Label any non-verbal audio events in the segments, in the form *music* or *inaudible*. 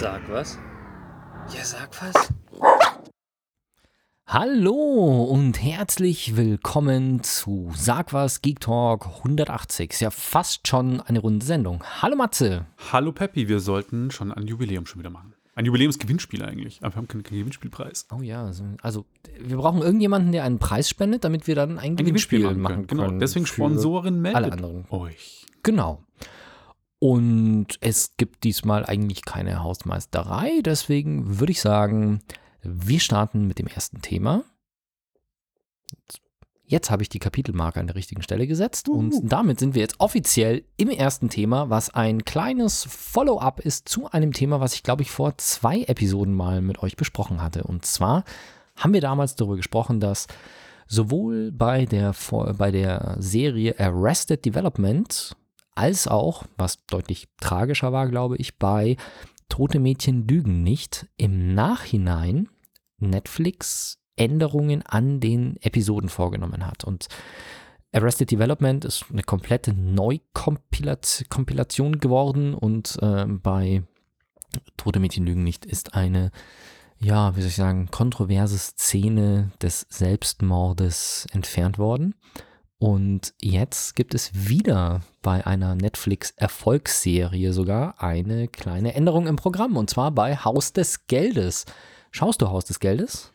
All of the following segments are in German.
Sag was. Ja, sag was. Hallo und herzlich willkommen zu Sag was Geek Talk 180. Ist ja fast schon eine runde Sendung. Hallo Matze. Hallo Peppi, wir sollten schon ein Jubiläum schon wieder machen. Ein Jubiläumsgewinnspiel eigentlich, aber wir haben keinen, Gewinnspielpreis. Oh ja, also, wir brauchen irgendjemanden, der einen Preis spendet, damit wir dann ein, Gewinnspiel, machen können. Genau, deswegen Sponsoren meldet alle anderen. euch. Genau. Und es gibt diesmal eigentlich keine Hausmeisterei, deswegen würde ich sagen, wir starten mit dem ersten Thema. Jetzt habe ich die Kapitelmarke an der richtigen Stelle gesetzt und damit sind wir jetzt offiziell im ersten Thema, was ein kleines Follow-up ist zu einem Thema, was ich glaube ich vor zwei Episoden mal mit euch besprochen hatte. Und zwar haben wir damals darüber gesprochen, dass sowohl bei der, bei der Serie Arrested Development als auch, was deutlich tragischer war, glaube ich, bei Tote Mädchen lügen nicht, im Nachhinein Netflix Änderungen an den Episoden vorgenommen hat. Und Arrested Development ist eine komplette Neukompilation geworden und ähm, bei Tote Mädchen lügen nicht ist eine, ja, wie soll ich sagen, kontroverse Szene des Selbstmordes entfernt worden. Und jetzt gibt es wieder bei einer Netflix-Erfolgsserie sogar eine kleine Änderung im Programm und zwar bei Haus des Geldes. Schaust du Haus des Geldes?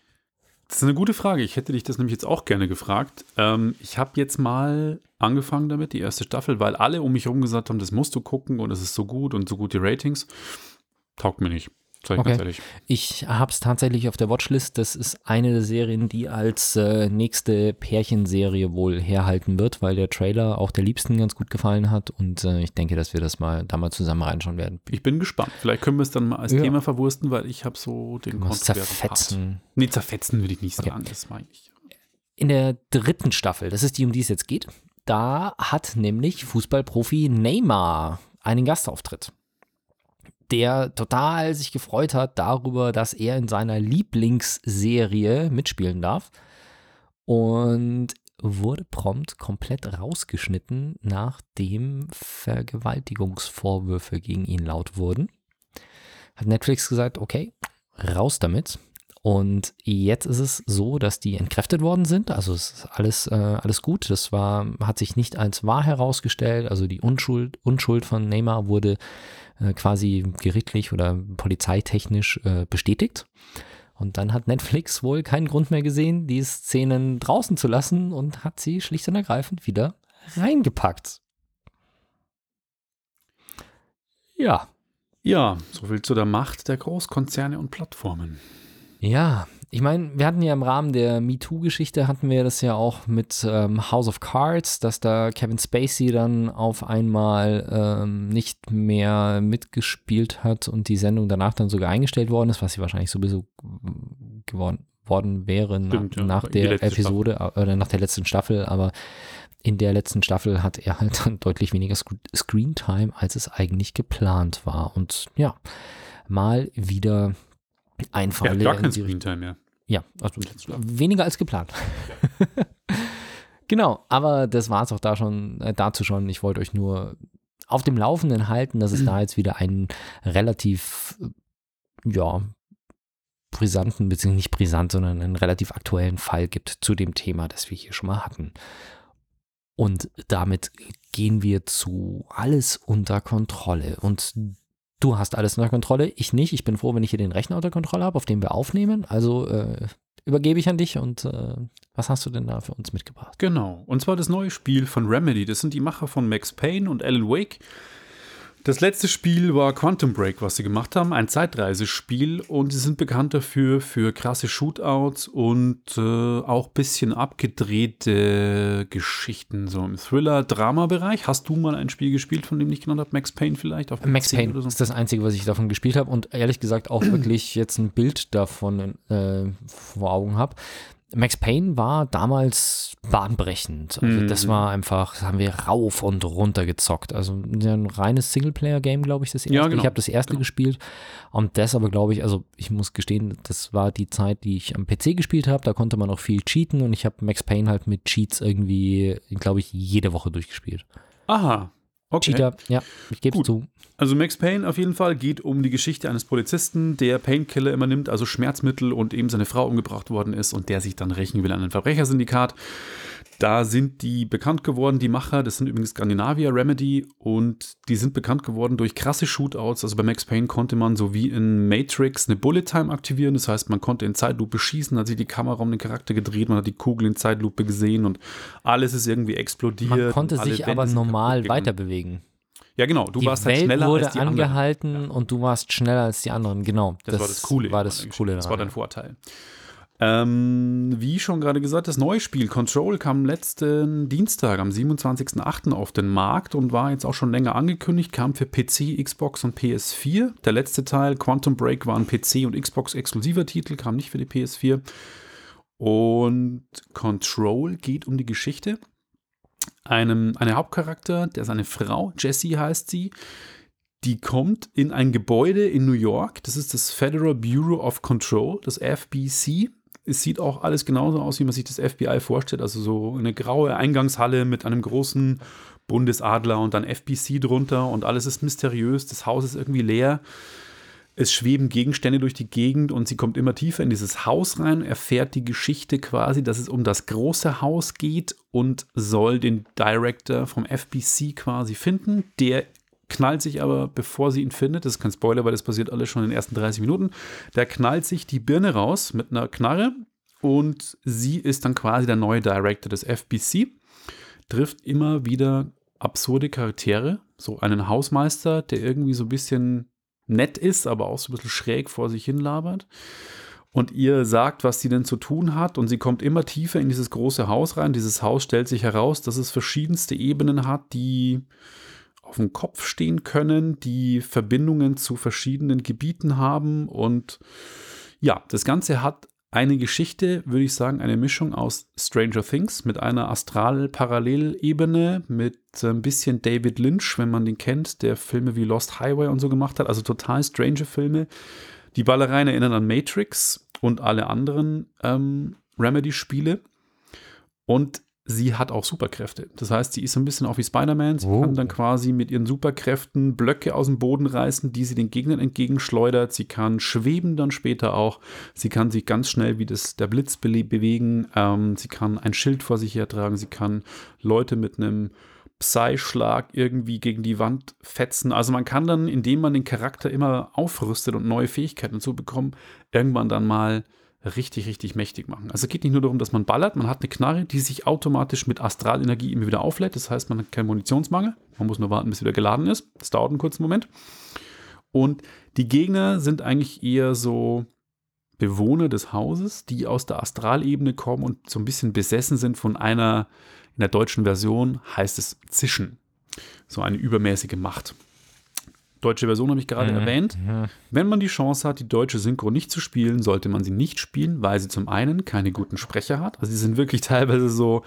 Das ist eine gute Frage. Ich hätte dich das nämlich jetzt auch gerne gefragt. Ähm, ich habe jetzt mal angefangen damit, die erste Staffel, weil alle um mich herum gesagt haben, das musst du gucken und es ist so gut und so gute Ratings. Taugt mir nicht. Sag ich Okay. ganz ehrlich. Ich habe es tatsächlich auf der Watchlist. Das ist eine der Serien, die als äh, nächste Pärchenserie wohl herhalten wird, weil der Trailer auch der Liebsten ganz gut gefallen hat und äh, ich denke, dass wir das mal da mal zusammen reinschauen werden. Ich bin gespannt. Vielleicht können wir es dann mal als Ja. Thema verwursten, weil ich habe so den kontroversen zerfetzen. Part. Nee, zerfetzen würde ich nicht Okay. sagen. Das meine ich. In der dritten Staffel, das ist die, um die es jetzt geht, da hat nämlich Fußballprofi Neymar einen Gastauftritt, der total sich gefreut hat darüber, dass er in seiner Lieblingsserie mitspielen darf und wurde prompt komplett rausgeschnitten, nachdem Vergewaltigungsvorwürfe gegen ihn laut wurden. Hat Netflix gesagt, okay, raus damit. Und jetzt ist es so, dass die entkräftet worden sind. Also es ist alles, äh, alles gut. Das war, hat sich nicht als wahr herausgestellt. Also die Unschuld, Unschuld von Neymar wurde äh, quasi gerichtlich oder polizeitechnisch äh, bestätigt. Und dann hat Netflix wohl keinen Grund mehr gesehen, die Szenen draußen zu lassen und hat sie schlicht und ergreifend wieder reingepackt. Ja, Ja, so viel zu der Macht der Großkonzerne und Plattformen. Ja, ich meine, wir hatten ja im Rahmen der MeToo-Geschichte hatten wir das ja auch mit ähm, House of Cards, dass da Kevin Spacey dann auf einmal ähm, nicht mehr mitgespielt hat und die Sendung danach dann sogar eingestellt worden ist, was sie wahrscheinlich sowieso geworden worden wäre Stimmt, ja, nach die der Episode äh, oder nach der letzten Staffel, aber in der letzten Staffel hat er halt dann deutlich weniger Sc Screentime, als es eigentlich geplant war. Und ja, mal wieder ein Fall, Er hat gar in kein Screentime mehr. Ja, also weniger als geplant. *laughs* genau, aber das war es auch da schon, äh, dazu schon. Ich wollte euch nur auf dem Laufenden halten, dass es da jetzt wieder einen relativ, äh, ja, brisanten, beziehungsweise nicht brisant, sondern einen relativ aktuellen Fall gibt zu dem Thema, das wir hier schon mal hatten. Und damit gehen wir zu alles unter Kontrolle. Und du hast alles unter Kontrolle, ich nicht. Ich bin froh, wenn ich hier den Rechner unter Kontrolle habe, auf dem wir aufnehmen. Also äh, übergebe ich an dich und äh, was hast du denn da für uns mitgebracht? Genau. Und zwar das neue Spiel von Remedy. Das sind die Macher von Max Payne und Alan Wake. Das letzte Spiel war Quantum Break, was sie gemacht haben, ein Zeitreisespiel und sie sind bekannt dafür für krasse Shootouts und äh, auch ein bisschen abgedrehte Geschichten, so im Thriller-Drama-Bereich. Hast du mal ein Spiel gespielt, von dem ich genannt habe? Max Payne vielleicht? Auf Max Payne oder so? ist das Einzige, was ich davon gespielt habe und ehrlich gesagt auch *clears throat* wirklich jetzt ein Bild davon äh, vor Augen habe. Max Payne war damals bahnbrechend. Also Mhm. das war einfach, das haben wir rauf und runter gezockt. Also ein reines Singleplayer-Game, glaube ich, das erste. Ja, genau. Ich habe das erste Genau. gespielt und das aber, glaube ich, also ich muss gestehen, das war die Zeit, die ich am PC gespielt habe. Da konnte man auch viel cheaten und ich habe Max Payne halt mit Cheats irgendwie, glaube ich, jede Woche durchgespielt. Aha. Okay. Cheater, ja, ich gebe Gut. zu. Also Max Payne auf jeden Fall geht um die Geschichte eines Polizisten, der Painkiller immer nimmt, also Schmerzmittel und eben seine Frau umgebracht worden ist und der sich dann rächen will an ein Verbrechersyndikat. Da sind die bekannt geworden, die Macher, das sind übrigens Skandinavier, Remedy, und die sind bekannt geworden durch krasse Shootouts. Also bei Max Payne konnte man so wie in Matrix eine Bullet Time aktivieren, das heißt, man konnte in Zeitlupe schießen, hat sich die Kamera um den Charakter gedreht, man hat die Kugel in Zeitlupe gesehen und alles ist irgendwie explodiert. Man konnte sich Wände aber normal kaputt gegangen. weiter bewegen. Ja, genau, du die warst halt Welt schneller wurde als die anderen. angehalten und du warst schneller als die anderen. Genau. Das, war das Coole. War das. Coole Das war dein Vorteil. Ähm, wie schon gerade gesagt, das neue Spiel Control kam letzten Dienstag am 27.08. auf den Markt und war jetzt auch schon länger angekündigt, kam für PC, Xbox und PS4. Der letzte Teil, Quantum Break, war ein PC- und Xbox-exklusiver Titel, kam nicht für die PS4. Und Control geht um die Geschichte. Einem, eine Hauptcharakter, der ist eine Frau, Jessie heißt sie, die kommt in ein Gebäude in New York. Das ist das Federal Bureau of Control, das FBC. Es sieht auch alles genauso aus, wie man sich das FBI vorstellt. Also so eine graue Eingangshalle mit einem großen Bundesadler und dann FBC drunter und alles ist mysteriös. Das Haus ist irgendwie leer. Es schweben Gegenstände durch die Gegend und sie kommt immer tiefer in dieses Haus rein, erfährt die Geschichte quasi, dass es um das große Haus geht und soll den Director vom FBC quasi finden. Der knallt sich aber, bevor sie ihn findet, das ist kein Spoiler, weil das passiert alles schon in den ersten 30 Minuten, der knallt sich die Birne raus mit einer Knarre und sie ist dann quasi der neue Director des FBC, trifft immer wieder absurde Charaktere, so einen Hausmeister, der irgendwie so ein bisschen nett ist, aber auch so ein bisschen schräg vor sich hin labert und ihr sagt, was sie denn zu tun hat und sie kommt immer tiefer in dieses große Haus rein. Dieses Haus stellt sich heraus, dass es verschiedenste Ebenen hat, die auf dem Kopf stehen können, die Verbindungen zu verschiedenen Gebieten haben und ja, das Ganze hat eine Geschichte, würde ich sagen, eine Mischung aus Stranger Things mit einer Astral-Parallelebene, mit ein bisschen David Lynch, wenn man den kennt, der Filme wie Lost Highway und so gemacht hat, also total strange Filme. Die Ballereien erinnern an Matrix und alle anderen ähm, Remedy-Spiele. Und sie hat auch Superkräfte. Das heißt, sie ist so ein bisschen auch wie Spider-Man. Sie Oh. kann dann quasi mit ihren Superkräften Blöcke aus dem Boden reißen, die sie den Gegnern entgegenschleudert. Sie kann schweben dann später auch. Sie kann sich ganz schnell wie das, der Blitz bele- bewegen. Ähm, sie kann ein Schild vor sich hertragen. Sie kann Leute mit einem Psy-Schlag irgendwie gegen die Wand fetzen. Also man kann dann, indem man den Charakter immer aufrüstet und neue Fähigkeiten dazu bekommt, irgendwann dann mal richtig, richtig mächtig machen. Also es geht nicht nur darum, dass man ballert, man hat eine Knarre, die sich automatisch mit Astralenergie immer wieder auflädt. Das heißt, man hat keinen Munitionsmangel. Man muss nur warten, bis wieder geladen ist. Das dauert einen kurzen Moment. Und die Gegner sind eigentlich eher so Bewohner des Hauses, die aus der Astralebene kommen und so ein bisschen besessen sind von einer, in der deutschen Version heißt es Zischen. So eine übermäßige Macht. Deutsche Version habe ich gerade Mhm. erwähnt. Wenn man die Chance hat, die deutsche Synchro nicht zu spielen, sollte man sie nicht spielen, weil sie zum einen keine guten Sprecher hat. Also sie sind wirklich *laughs* teilweise so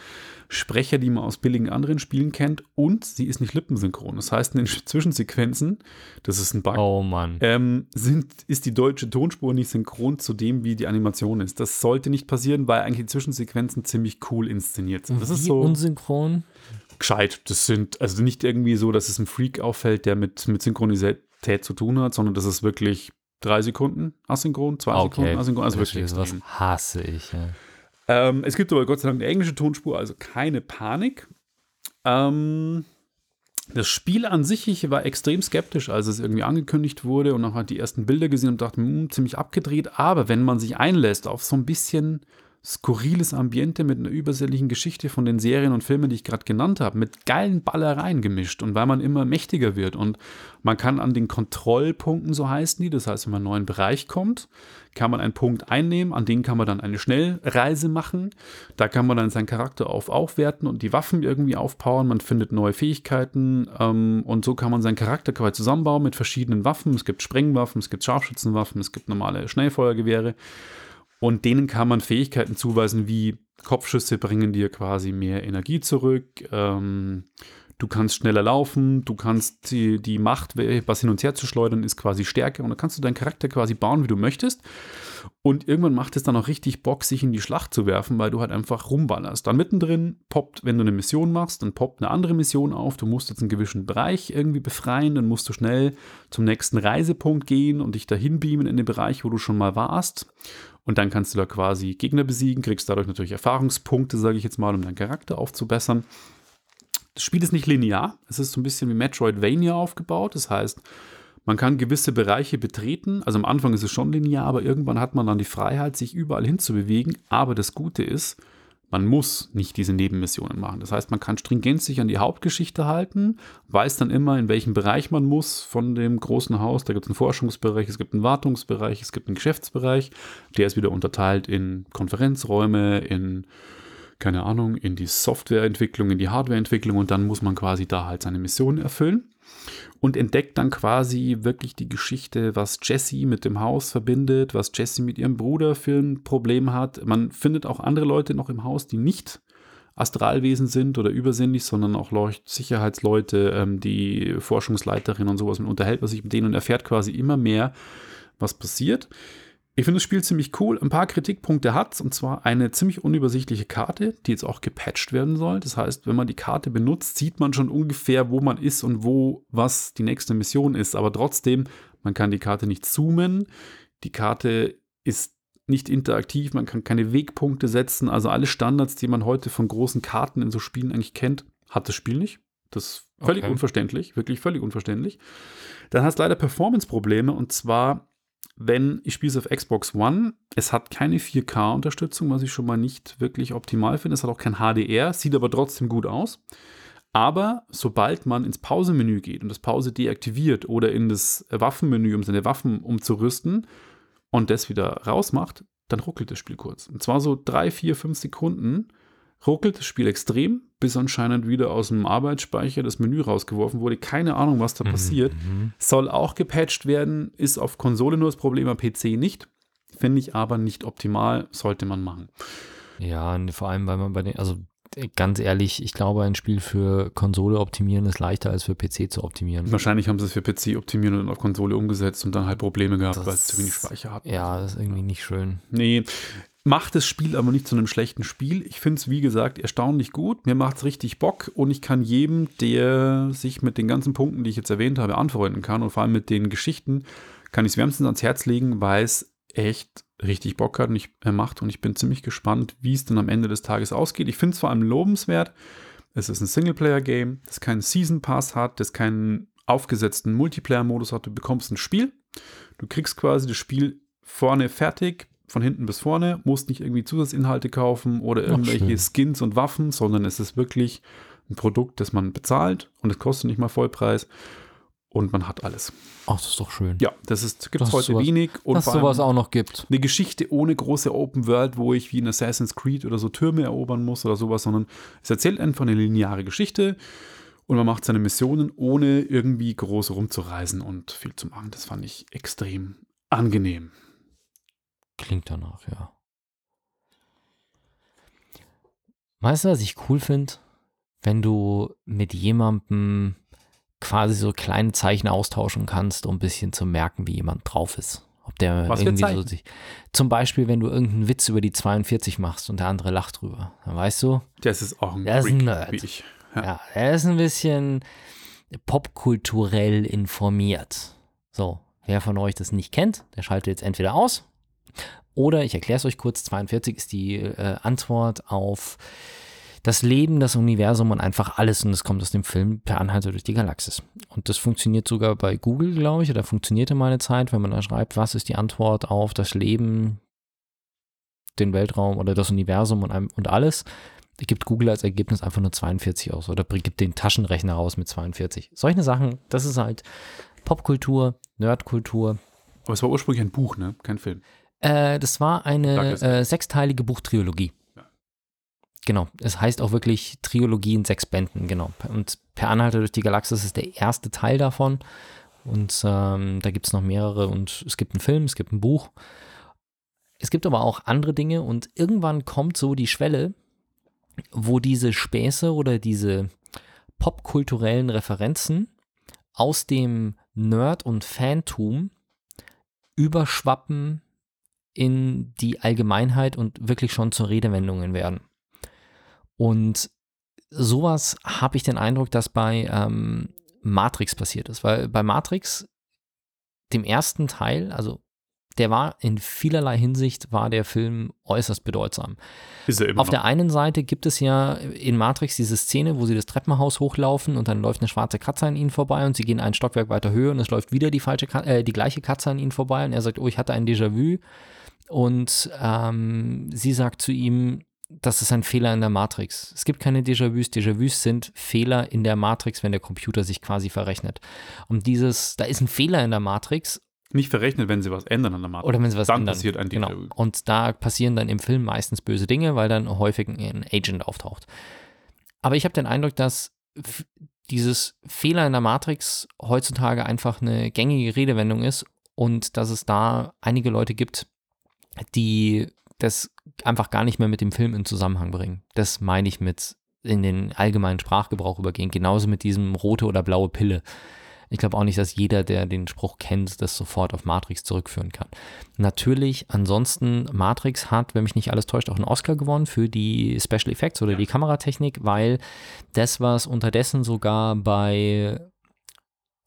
Sprecher, die man aus billigen anderen Spielen kennt. Und sie ist nicht lippensynchron. Das heißt, in den Zwischensequenzen, das ist ein Bug, Oh Mann. ähm, sind, ist die deutsche Tonspur nicht synchron zu dem, wie die Animation ist. Das sollte nicht passieren, weil eigentlich die Zwischensequenzen ziemlich cool inszeniert sind. Das ist Wie so unsynchron. Gescheit. Das sind also nicht irgendwie so, dass es ein Freak auffällt, der mit, mit Synchronisität zu tun hat, sondern das ist wirklich drei Sekunden asynchron, zwei Okay. Sekunden asynchron, also Das wirklich was hasse ich. Ja. Ähm, es gibt aber Gott sei Dank eine englische Tonspur, also keine Panik. Ähm, das Spiel an sich, ich war extrem skeptisch, als es irgendwie angekündigt wurde und nachher die ersten Bilder gesehen und dachte, hm, ziemlich abgedreht. Aber wenn man sich einlässt auf so ein bisschen skurriles Ambiente mit einer übersinnlichen Geschichte von den Serien und Filmen, die ich gerade genannt habe, mit geilen Ballereien gemischt und weil man immer mächtiger wird. Und man kann an den Kontrollpunkten, so heißen die, das heißt, wenn man in einen neuen Bereich kommt, kann man einen Punkt einnehmen, an den kann man dann eine Schnellreise machen, da kann man dann seinen Charakter auf aufwerten und die Waffen irgendwie aufpowern, man findet neue Fähigkeiten ähm, und so kann man seinen Charakter quasi zusammenbauen mit verschiedenen Waffen, es gibt Sprengwaffen, es gibt Scharfschützenwaffen, es gibt normale Schnellfeuergewehre und denen kann man Fähigkeiten zuweisen, wie Kopfschüsse bringen dir quasi mehr Energie zurück. Ähm, du kannst schneller laufen, du kannst die, die Macht, was hin und her zu schleudern, ist quasi stärker und dann kannst du deinen Charakter quasi bauen, wie du möchtest. Und irgendwann macht es dann auch richtig Bock, sich in die Schlacht zu werfen, weil du halt einfach rumballerst. Dann mittendrin poppt, wenn du eine Mission machst, dann poppt eine andere Mission auf. Du musst jetzt einen gewissen Bereich irgendwie befreien, dann musst du schnell zum nächsten Reisepunkt gehen und dich dahin beamen in den Bereich, wo du schon mal warst. Und dann kannst du da quasi Gegner besiegen, kriegst dadurch natürlich Erfahrungspunkte, sage ich jetzt mal, um deinen Charakter aufzubessern. Das Spiel ist nicht linear. Es ist so ein bisschen wie Metroidvania aufgebaut. Das heißt, man kann gewisse Bereiche betreten. Also am Anfang ist es schon linear, aber irgendwann hat man dann die Freiheit, sich überall hinzubewegen. Aber das Gute ist, man muss nicht diese Nebenmissionen machen. Das heißt, man kann stringent sich an die Hauptgeschichte halten, weiß dann immer, in welchem Bereich man muss von dem großen Haus. Da gibt es einen Forschungsbereich, es gibt einen Wartungsbereich, es gibt einen Geschäftsbereich. Der ist wieder unterteilt in Konferenzräume, in keine Ahnung, in die Softwareentwicklung, in die Hardwareentwicklung und dann muss man quasi da halt seine Mission erfüllen und entdeckt dann quasi wirklich die Geschichte, was Jessie mit dem Haus verbindet, was Jessie mit ihrem Bruder für ein Problem hat. Man findet auch andere Leute noch im Haus, die nicht Astralwesen sind oder übersinnlich, sondern auch Sicherheitsleute, ähm, die Forschungsleiterin und sowas. Man unterhält sich mit denen und erfährt quasi immer mehr, was passiert. Ich finde das Spiel ziemlich cool. Ein paar Kritikpunkte hat es, und zwar eine ziemlich unübersichtliche Karte, die jetzt auch gepatcht werden soll. Das heißt, wenn man die Karte benutzt, sieht man schon ungefähr, wo man ist und wo was die nächste Mission ist. Aber trotzdem, man kann die Karte nicht zoomen. Die Karte ist nicht interaktiv, man kann keine Wegpunkte setzen. Also alle Standards, die man heute von großen Karten in so Spielen eigentlich kennt, hat das Spiel nicht. Das ist völlig okay. unverständlich, wirklich völlig unverständlich. Dann hat es leider Performance-Probleme und zwar wenn ich spiele es auf Xbox One. Es hat keine 4K-Unterstützung, was ich schon mal nicht wirklich optimal finde. Es hat auch kein HDR, sieht aber trotzdem gut aus. Aber sobald man ins Pausemenü geht und das Pause deaktiviert oder in das Waffenmenü, um seine Waffen umzurüsten und das wieder rausmacht, dann ruckelt das Spiel kurz. Und zwar so drei, vier, fünf Sekunden ruckelt das Spiel extrem, bis anscheinend wieder aus dem Arbeitsspeicher das Menü rausgeworfen wurde. Keine Ahnung, was da mhm. passiert. Soll auch gepatcht werden, ist auf Konsole nur das Problem, am PC nicht. Finde ich aber nicht optimal, sollte man machen. Ja, vor allem, weil man bei den, also ganz ehrlich, ich glaube, ein Spiel für Konsole optimieren ist leichter als für PC zu optimieren. Wahrscheinlich haben sie es für PC optimieren und auf Konsole umgesetzt und dann halt Probleme gehabt, das, weil es zu wenig Speicher hat. Ja, das ist irgendwie nicht schön. Nee, macht das Spiel aber nicht zu einem schlechten Spiel. Ich finde es, wie gesagt, erstaunlich gut. Mir macht es richtig Bock und ich kann jedem, der sich mit den ganzen Punkten, die ich jetzt erwähnt habe, anfreunden kann und vor allem mit den Geschichten, kann ich es wärmstens ans Herz legen, weil es echt richtig Bock hat und ich, er macht und ich bin ziemlich gespannt, wie es dann am Ende des Tages ausgeht. Ich finde es vor allem lobenswert. Es ist ein Singleplayer-Game, das keinen Season Pass hat, das keinen aufgesetzten Multiplayer-Modus hat. Du bekommst ein Spiel, du kriegst quasi das Spiel vorne fertig, von hinten bis vorne, musst nicht irgendwie Zusatzinhalte kaufen oder irgendwelche Skins und Waffen, sondern es ist wirklich ein Produkt, das man bezahlt und es kostet nicht mal Vollpreis und man hat alles. Ach, das ist doch schön. Ja, das ist gibt es heute sowas, wenig und dass sowas auch noch gibt. Eine Geschichte ohne große Open World, wo ich wie in Assassin's Creed oder so Türme erobern muss oder sowas, sondern es erzählt einfach eine lineare Geschichte und man macht seine Missionen ohne irgendwie groß rumzureisen und viel zu machen. Das fand ich extrem angenehm. Klingt danach, ja. Weißt du, was ich cool finde? Wenn du mit jemandem quasi so kleine Zeichen austauschen kannst, um ein bisschen zu merken, wie jemand drauf ist. Ob der was irgendwie so sich. Zum Beispiel, wenn du irgendeinen Witz über die 42 machst und der andere lacht drüber. Dann weißt du. Das ist auch ein, der ist ein Nerd. Wie ich. Ja. ja, er ist ein bisschen popkulturell informiert. So, wer von euch das nicht kennt, der schaltet jetzt entweder aus oder ich erkläre es euch kurz, 42 ist die äh, Antwort auf das Leben, das Universum und einfach alles. Und das kommt aus dem Film Per Anhalter durch die Galaxis. Und das funktioniert sogar bei Google, glaube ich, oder funktionierte meine Zeit, wenn man da schreibt, was ist die Antwort auf das Leben, den Weltraum oder das Universum und, und alles. Gibt Google als Ergebnis einfach nur 42 aus oder gibt den Taschenrechner raus mit 42. Solche Sachen, das ist halt Popkultur, Nerdkultur. Aber es war ursprünglich ein Buch, ne? Kein Film. Äh, das war eine äh, sechsteilige Buchtrilogie. Ja. Genau, es heißt auch wirklich Trilogie in sechs Bänden, genau. Und Per Anhalter durch die Galaxis ist der erste Teil davon. Und ähm, da gibt es noch mehrere und es gibt einen Film, es gibt ein Buch. Es gibt aber auch andere Dinge und irgendwann kommt so die Schwelle, wo diese Späße oder diese popkulturellen Referenzen aus dem Nerd- und Fantum überschwappen in die Allgemeinheit und wirklich schon zu Redewendungen werden. Und sowas habe ich den Eindruck, dass bei ähm, Matrix passiert ist, weil bei Matrix, dem ersten Teil, also der war in vielerlei Hinsicht, war der Film äußerst bedeutsam. Ist er immer Auf noch. der einen Seite gibt es ja in Matrix diese Szene, wo sie das Treppenhaus hochlaufen und dann läuft eine schwarze Katze an ihnen vorbei und sie gehen ein Stockwerk weiter höher und es läuft wieder die, falsche, äh, die gleiche Katze an ihnen vorbei und er sagt, oh, ich hatte ein Déjà-vu und ähm, sie sagt zu ihm, das ist ein Fehler in der Matrix. Es gibt keine Déjà-vus. Déjà-vus sind Fehler in der Matrix, wenn der Computer sich quasi verrechnet. Und dieses, da ist ein Fehler in der Matrix Nicht verrechnet, wenn sie was ändern an der Matrix. oder wenn sie was Dann ändern. passiert ein genau. Déjà-vu. Und da passieren dann im Film meistens böse Dinge, weil dann häufig ein Agent auftaucht. Aber ich habe den Eindruck, dass dieses Fehler in der Matrix heutzutage einfach eine gängige Redewendung ist und dass es da einige Leute gibt, die das einfach gar nicht mehr mit dem Film in Zusammenhang bringen. Das meine ich mit in den allgemeinen Sprachgebrauch übergehen. Genauso mit diesem rote oder blaue Pille. Ich glaube auch nicht, dass jeder, der den Spruch kennt, das sofort auf Matrix zurückführen kann. Natürlich, ansonsten, Matrix hat, wenn mich nicht alles täuscht, auch einen Oscar gewonnen für die Special Effects oder die Kameratechnik, weil das, was unterdessen sogar bei,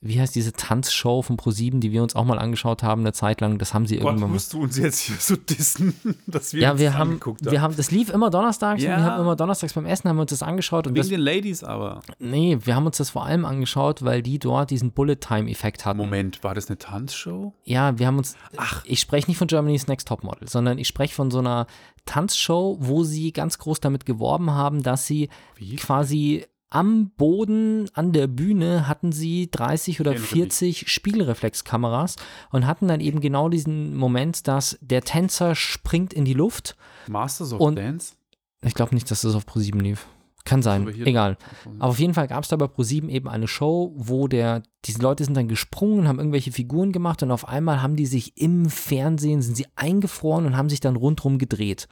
wie heißt diese Tanzshow von ProSieben, die wir uns auch mal angeschaut haben, eine Zeit lang, das haben sie Gott, irgendwann musst du uns jetzt hier so dissen, *laughs* dass wir Ja, wir haben, haben. wir haben, das lief immer donnerstags und Ja. wir haben immer donnerstags beim Essen haben wir uns das angeschaut und Wegen den Ladies aber. nee, wir haben uns das vor allem angeschaut, weil die dort diesen Bullet-Time-Effekt hatten. Moment, war das eine Tanzshow? Ja, wir haben uns. Ach. Ich spreche nicht von Germany's Next Topmodel, sondern ich spreche von so einer Tanzshow, wo sie ganz groß damit geworben haben, dass sie Wie? quasi am Boden an der Bühne hatten sie 30 oder Erinnere mich. 40 Spiegelreflexkameras und hatten dann eben genau diesen Moment, dass der Tänzer springt in die Luft. Masters of Und- Dance? Ich glaube nicht, dass das auf Pro7 lief. Kann sein, hier- egal. Aber auf jeden Fall gab es da bei ProSieben eben eine Show, wo der, diese Leute sind dann gesprungen, haben irgendwelche Figuren gemacht und auf einmal haben die sich im Fernsehen, sind sie eingefroren und haben sich dann rundrum gedreht.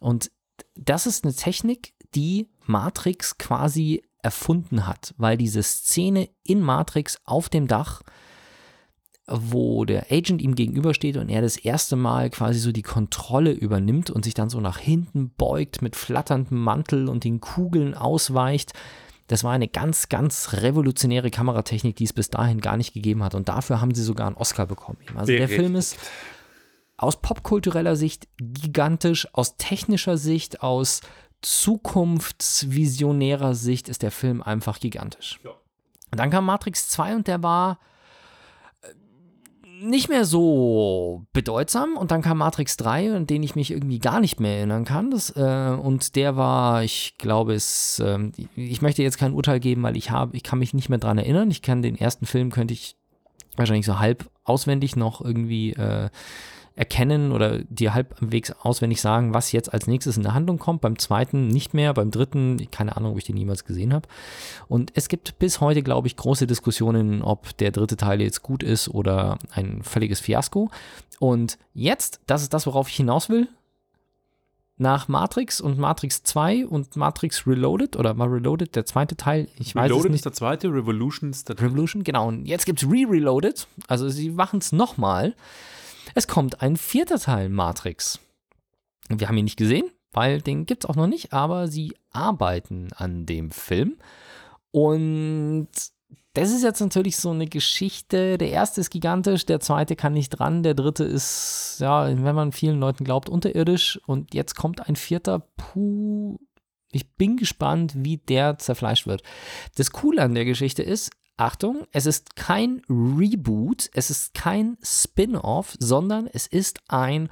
Und das ist eine Technik, die Matrix quasi erfunden hat, weil diese Szene in Matrix auf dem Dach, wo der Agent ihm gegenübersteht und er das erste Mal quasi so die Kontrolle übernimmt und sich dann so nach hinten beugt mit flatterndem Mantel und den Kugeln ausweicht. Das war eine ganz, ganz revolutionäre Kameratechnik, die es bis dahin gar nicht gegeben hat. Und dafür haben sie sogar einen Oscar bekommen. Also der Berechtigt. Film ist aus popkultureller Sicht gigantisch, aus technischer Sicht, aus zukunftsvisionärer Sicht ist der Film einfach gigantisch. Ja. Dann kam Matrix 2 und der war äh, nicht mehr so bedeutsam und dann kam Matrix 3, an den ich mich irgendwie gar nicht mehr erinnern kann. Das, äh, und der war, ich glaube, es, ähm, ich möchte jetzt kein Urteil geben, weil ich habe, ich kann mich nicht mehr dran erinnern. Ich kann den ersten Film, könnte ich wahrscheinlich so halb auswendig noch irgendwie äh, erkennen oder dir halbwegs auswendig sagen, was jetzt als nächstes in der Handlung kommt. Beim zweiten nicht mehr, beim dritten, keine Ahnung, ob ich den jemals gesehen habe. Und es gibt bis heute, glaube ich, große Diskussionen, ob der dritte Teil jetzt gut ist oder ein völliges Fiasko. Und jetzt, das ist das, worauf ich hinaus will. Nach Matrix und Matrix 2 und Matrix Reloaded oder war Reloaded der zweite Teil? Ich weiß es Reloaded nicht. ist der zweite, Revolution ist der dritte. Revolution, genau. Und jetzt gibt es Re-Reloaded. Also sie machen es nochmal. Es kommt ein vierter Teil Matrix. Wir haben ihn nicht gesehen, weil den gibt es auch noch nicht, aber sie arbeiten an dem Film. Und das ist jetzt natürlich so eine Geschichte. Der erste ist gigantisch, der zweite kann nicht dran, der dritte ist, ja, wenn man vielen Leuten glaubt, unterirdisch. Und jetzt kommt ein vierter. Puh. Ich bin gespannt, wie der zerfleischt wird. Das Coole an der Geschichte ist, Achtung, es ist kein Reboot, es ist kein Spin-off, sondern es ist ein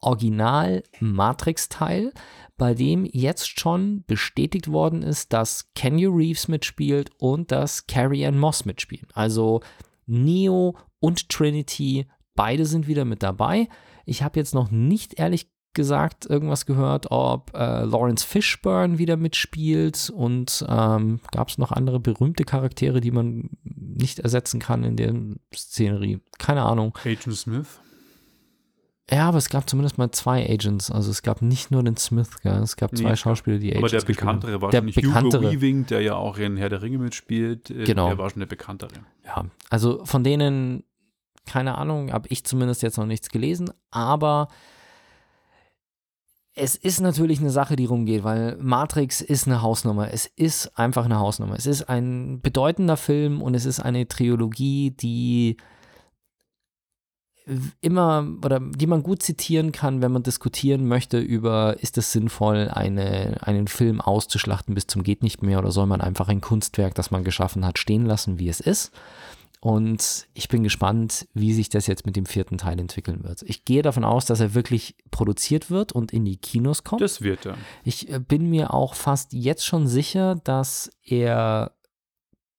Original-Matrix-Teil, bei dem jetzt schon bestätigt worden ist, dass Kenny Reeves mitspielt und dass Carrie Ann Moss mitspielen. Also Neo und Trinity, beide sind wieder mit dabei. Ich habe jetzt noch nicht ehrlich gesagt irgendwas gehört, ob äh, Lawrence Fishburne wieder mitspielt und ähm, gab es noch andere berühmte Charaktere, die man nicht ersetzen kann in der Szenerie. Keine Ahnung. Agent Smith. Ja, aber es gab zumindest mal zwei Agents. Also es gab nicht nur den Smith, gell? es gab Nee, zwei Schauspieler, die Aber Agents der gespielt haben. bekanntere war Der schon bekanntere. Hugo Weaving, der ja auch in Herr der Ringe mitspielt. äh, Genau. Der war schon der bekanntere. Ja, also von denen, keine Ahnung, habe ich zumindest jetzt noch nichts gelesen, aber es ist natürlich eine Sache, die rumgeht, weil Matrix ist eine Hausnummer. Es ist einfach eine Hausnummer. Es ist ein bedeutender Film und es ist eine Trilogie, die immer oder die man gut zitieren kann, wenn man diskutieren möchte über, ist es sinnvoll, eine, einen Film auszuschlachten bis zum geht nicht mehr oder soll man einfach ein Kunstwerk, das man geschaffen hat, stehen lassen, wie es ist. Und ich bin gespannt, wie sich das jetzt mit dem vierten Teil entwickeln wird. Ich gehe davon aus, dass er wirklich produziert wird und in die Kinos kommt. Das wird er. Ich äh, bin mir auch fast jetzt schon sicher, dass er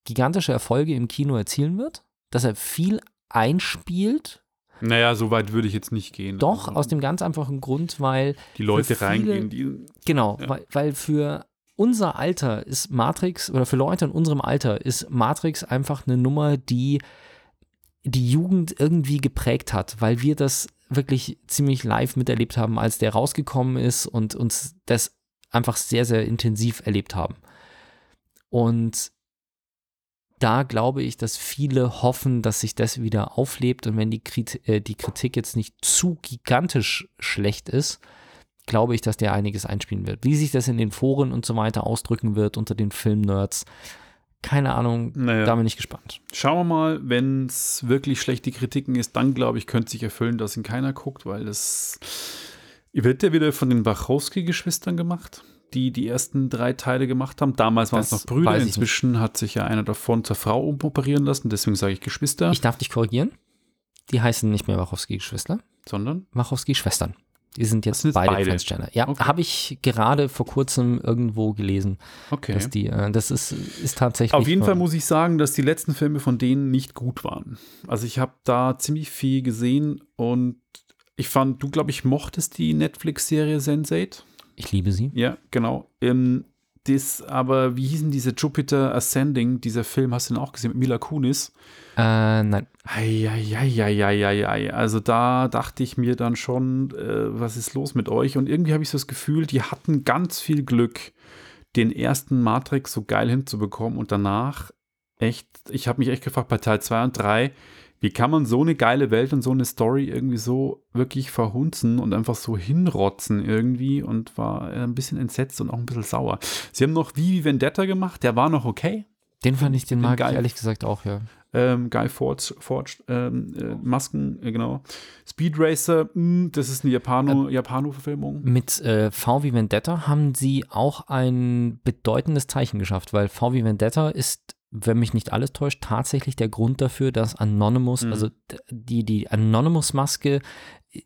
gigantische Erfolge im Kino erzielen wird, dass er viel einspielt. Naja, so weit würde ich jetzt nicht gehen. Doch, Also, aus dem ganz einfachen Grund, weil die Leute viele- reingehen, die. Genau, Ja. weil, weil für unser Alter ist Matrix, oder für Leute in unserem Alter ist Matrix einfach eine Nummer, die die Jugend irgendwie geprägt hat, weil wir das wirklich ziemlich live miterlebt haben, als der rausgekommen ist und uns das einfach sehr, sehr intensiv erlebt haben. Und da glaube ich, dass viele hoffen, dass sich das wieder auflebt und wenn die, Krit äh, die Kritik jetzt nicht zu gigantisch schlecht ist, glaube ich, dass der einiges einspielen wird. Wie sich das in den Foren und so weiter ausdrücken wird unter den Filmnerds, keine Ahnung, Naja. da bin ich gespannt. Schauen wir mal, wenn es wirklich schlechte Kritiken ist, dann glaube ich, könnte sich erfüllen, dass ihn keiner guckt, weil das wird ja wieder von den Wachowski-Geschwistern gemacht, die die ersten drei Teile gemacht haben. Damals waren es noch Brüder, inzwischen hat sich ja einer davon zur Frau umoperieren lassen, deswegen sage ich Geschwister, Ich darf dich korrigieren. Die heißen nicht mehr Wachowski-Geschwister, sondern Wachowski-Schwestern. Die sind jetzt, sind jetzt beide, beide. Transgender. Ja, Okay. habe ich gerade vor kurzem irgendwo gelesen, okay. dass die, äh, das ist, ist tatsächlich. Auf jeden Fall muss ich sagen, dass die letzten Filme von denen nicht gut waren. Also ich habe da ziemlich viel gesehen und ich fand, du glaube ich mochtest die Netflix-Serie Sense8. Ich liebe sie. Ja, genau. Ähm, das, aber wie hießen diese Jupiter Ascending, dieser Film, hast du den auch gesehen mit Mila Kunis? Äh, nein. Eieieiei. Also da dachte ich mir dann schon, äh, was ist los mit euch? Und irgendwie habe ich so das Gefühl, die hatten ganz viel Glück, den ersten Matrix so geil hinzubekommen und danach echt, ich habe mich echt gefragt bei Teil 2 und 3, wie kann man so eine geile Welt und so eine Story irgendwie so wirklich verhunzen und einfach so hinrotzen irgendwie und war äh, ein bisschen entsetzt und auch ein bisschen sauer. Sie haben noch Vivi Vendetta gemacht, der war noch okay. Den fand ich, den Den mag geil. ich ehrlich gesagt auch, ja. Ähm, Guy Forge, Forge ähm, äh, Masken, äh, genau. Speed Racer, mh, das ist eine Japano, Japano-Verfilmung. Mit äh, V wie Vendetta haben sie auch ein bedeutendes Zeichen geschafft, weil V wie Vendetta ist, wenn mich nicht alles täuscht, tatsächlich der Grund dafür, dass Anonymous, Mhm. also die, die Anonymous-Maske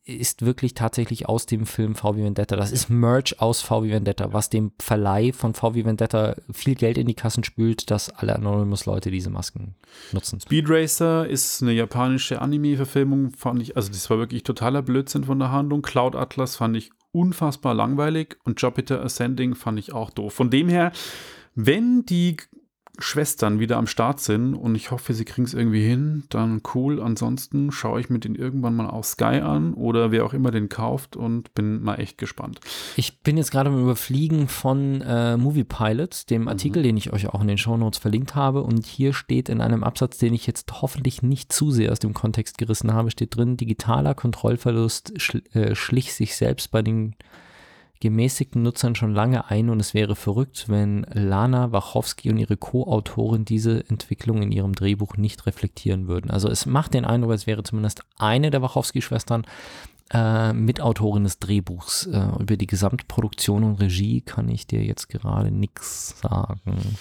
ist wirklich tatsächlich aus dem Film V wie Vendetta. Das ist Merch aus V wie Vendetta, was dem Verleih von V wie Vendetta viel Geld in die Kassen spült, dass alle Anonymous-Leute diese Masken nutzen. Speed Racer ist eine japanische Anime-Verfilmung, fand ich, also das war wirklich totaler Blödsinn von der Handlung. Cloud Atlas fand ich unfassbar langweilig und Jupiter Ascending fand ich auch doof. Von dem her, wenn die Schwestern wieder am Start sind und ich hoffe, sie kriegen es irgendwie hin, dann cool. Ansonsten schaue ich mir den irgendwann mal auf Sky an oder wer auch immer den kauft und bin mal echt gespannt. Ich bin jetzt gerade im Überfliegen von äh, Movie Pilot, dem Artikel, den ich euch auch in den Shownotes verlinkt habe. Und hier steht in einem Absatz, den ich jetzt hoffentlich nicht zu sehr aus dem Kontext gerissen habe, steht drin, digitaler Kontrollverlust schl äh, schlich sich selbst bei den gemäßigten Nutzern schon lange ein und es wäre verrückt, wenn Lana Wachowski und ihre Co-Autorin diese Entwicklung in ihrem Drehbuch nicht reflektieren würden. Also es macht den Eindruck, als wäre zumindest eine der Wachowski-Schwestern äh, Mitautorin des Drehbuchs. Äh, über die Gesamtproduktion und Regie kann ich dir jetzt gerade nichts sagen.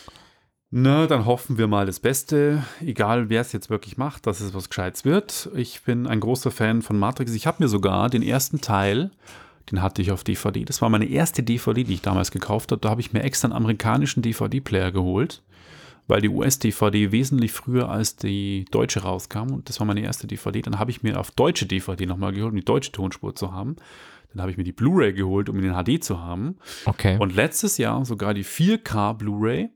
Na, dann hoffen wir mal das Beste. Egal, wer es jetzt wirklich macht, dass es was Gescheites wird. Ich bin ein großer Fan von Matrix. Ich habe mir sogar den ersten Teil, den hatte ich auf DVD. Das war meine erste DVD, die ich damals gekauft habe. Da habe ich mir extra einen amerikanischen DVD-Player geholt, weil die US-DVD wesentlich früher als die deutsche rauskam. Und das war meine erste DVD. Dann habe ich mir auf deutsche DVD nochmal geholt, um die deutsche Tonspur zu haben. Dann habe ich mir die Blu-ray geholt, um ihn in HD zu haben. Okay. Und letztes Jahr sogar die 4K Blu-ray,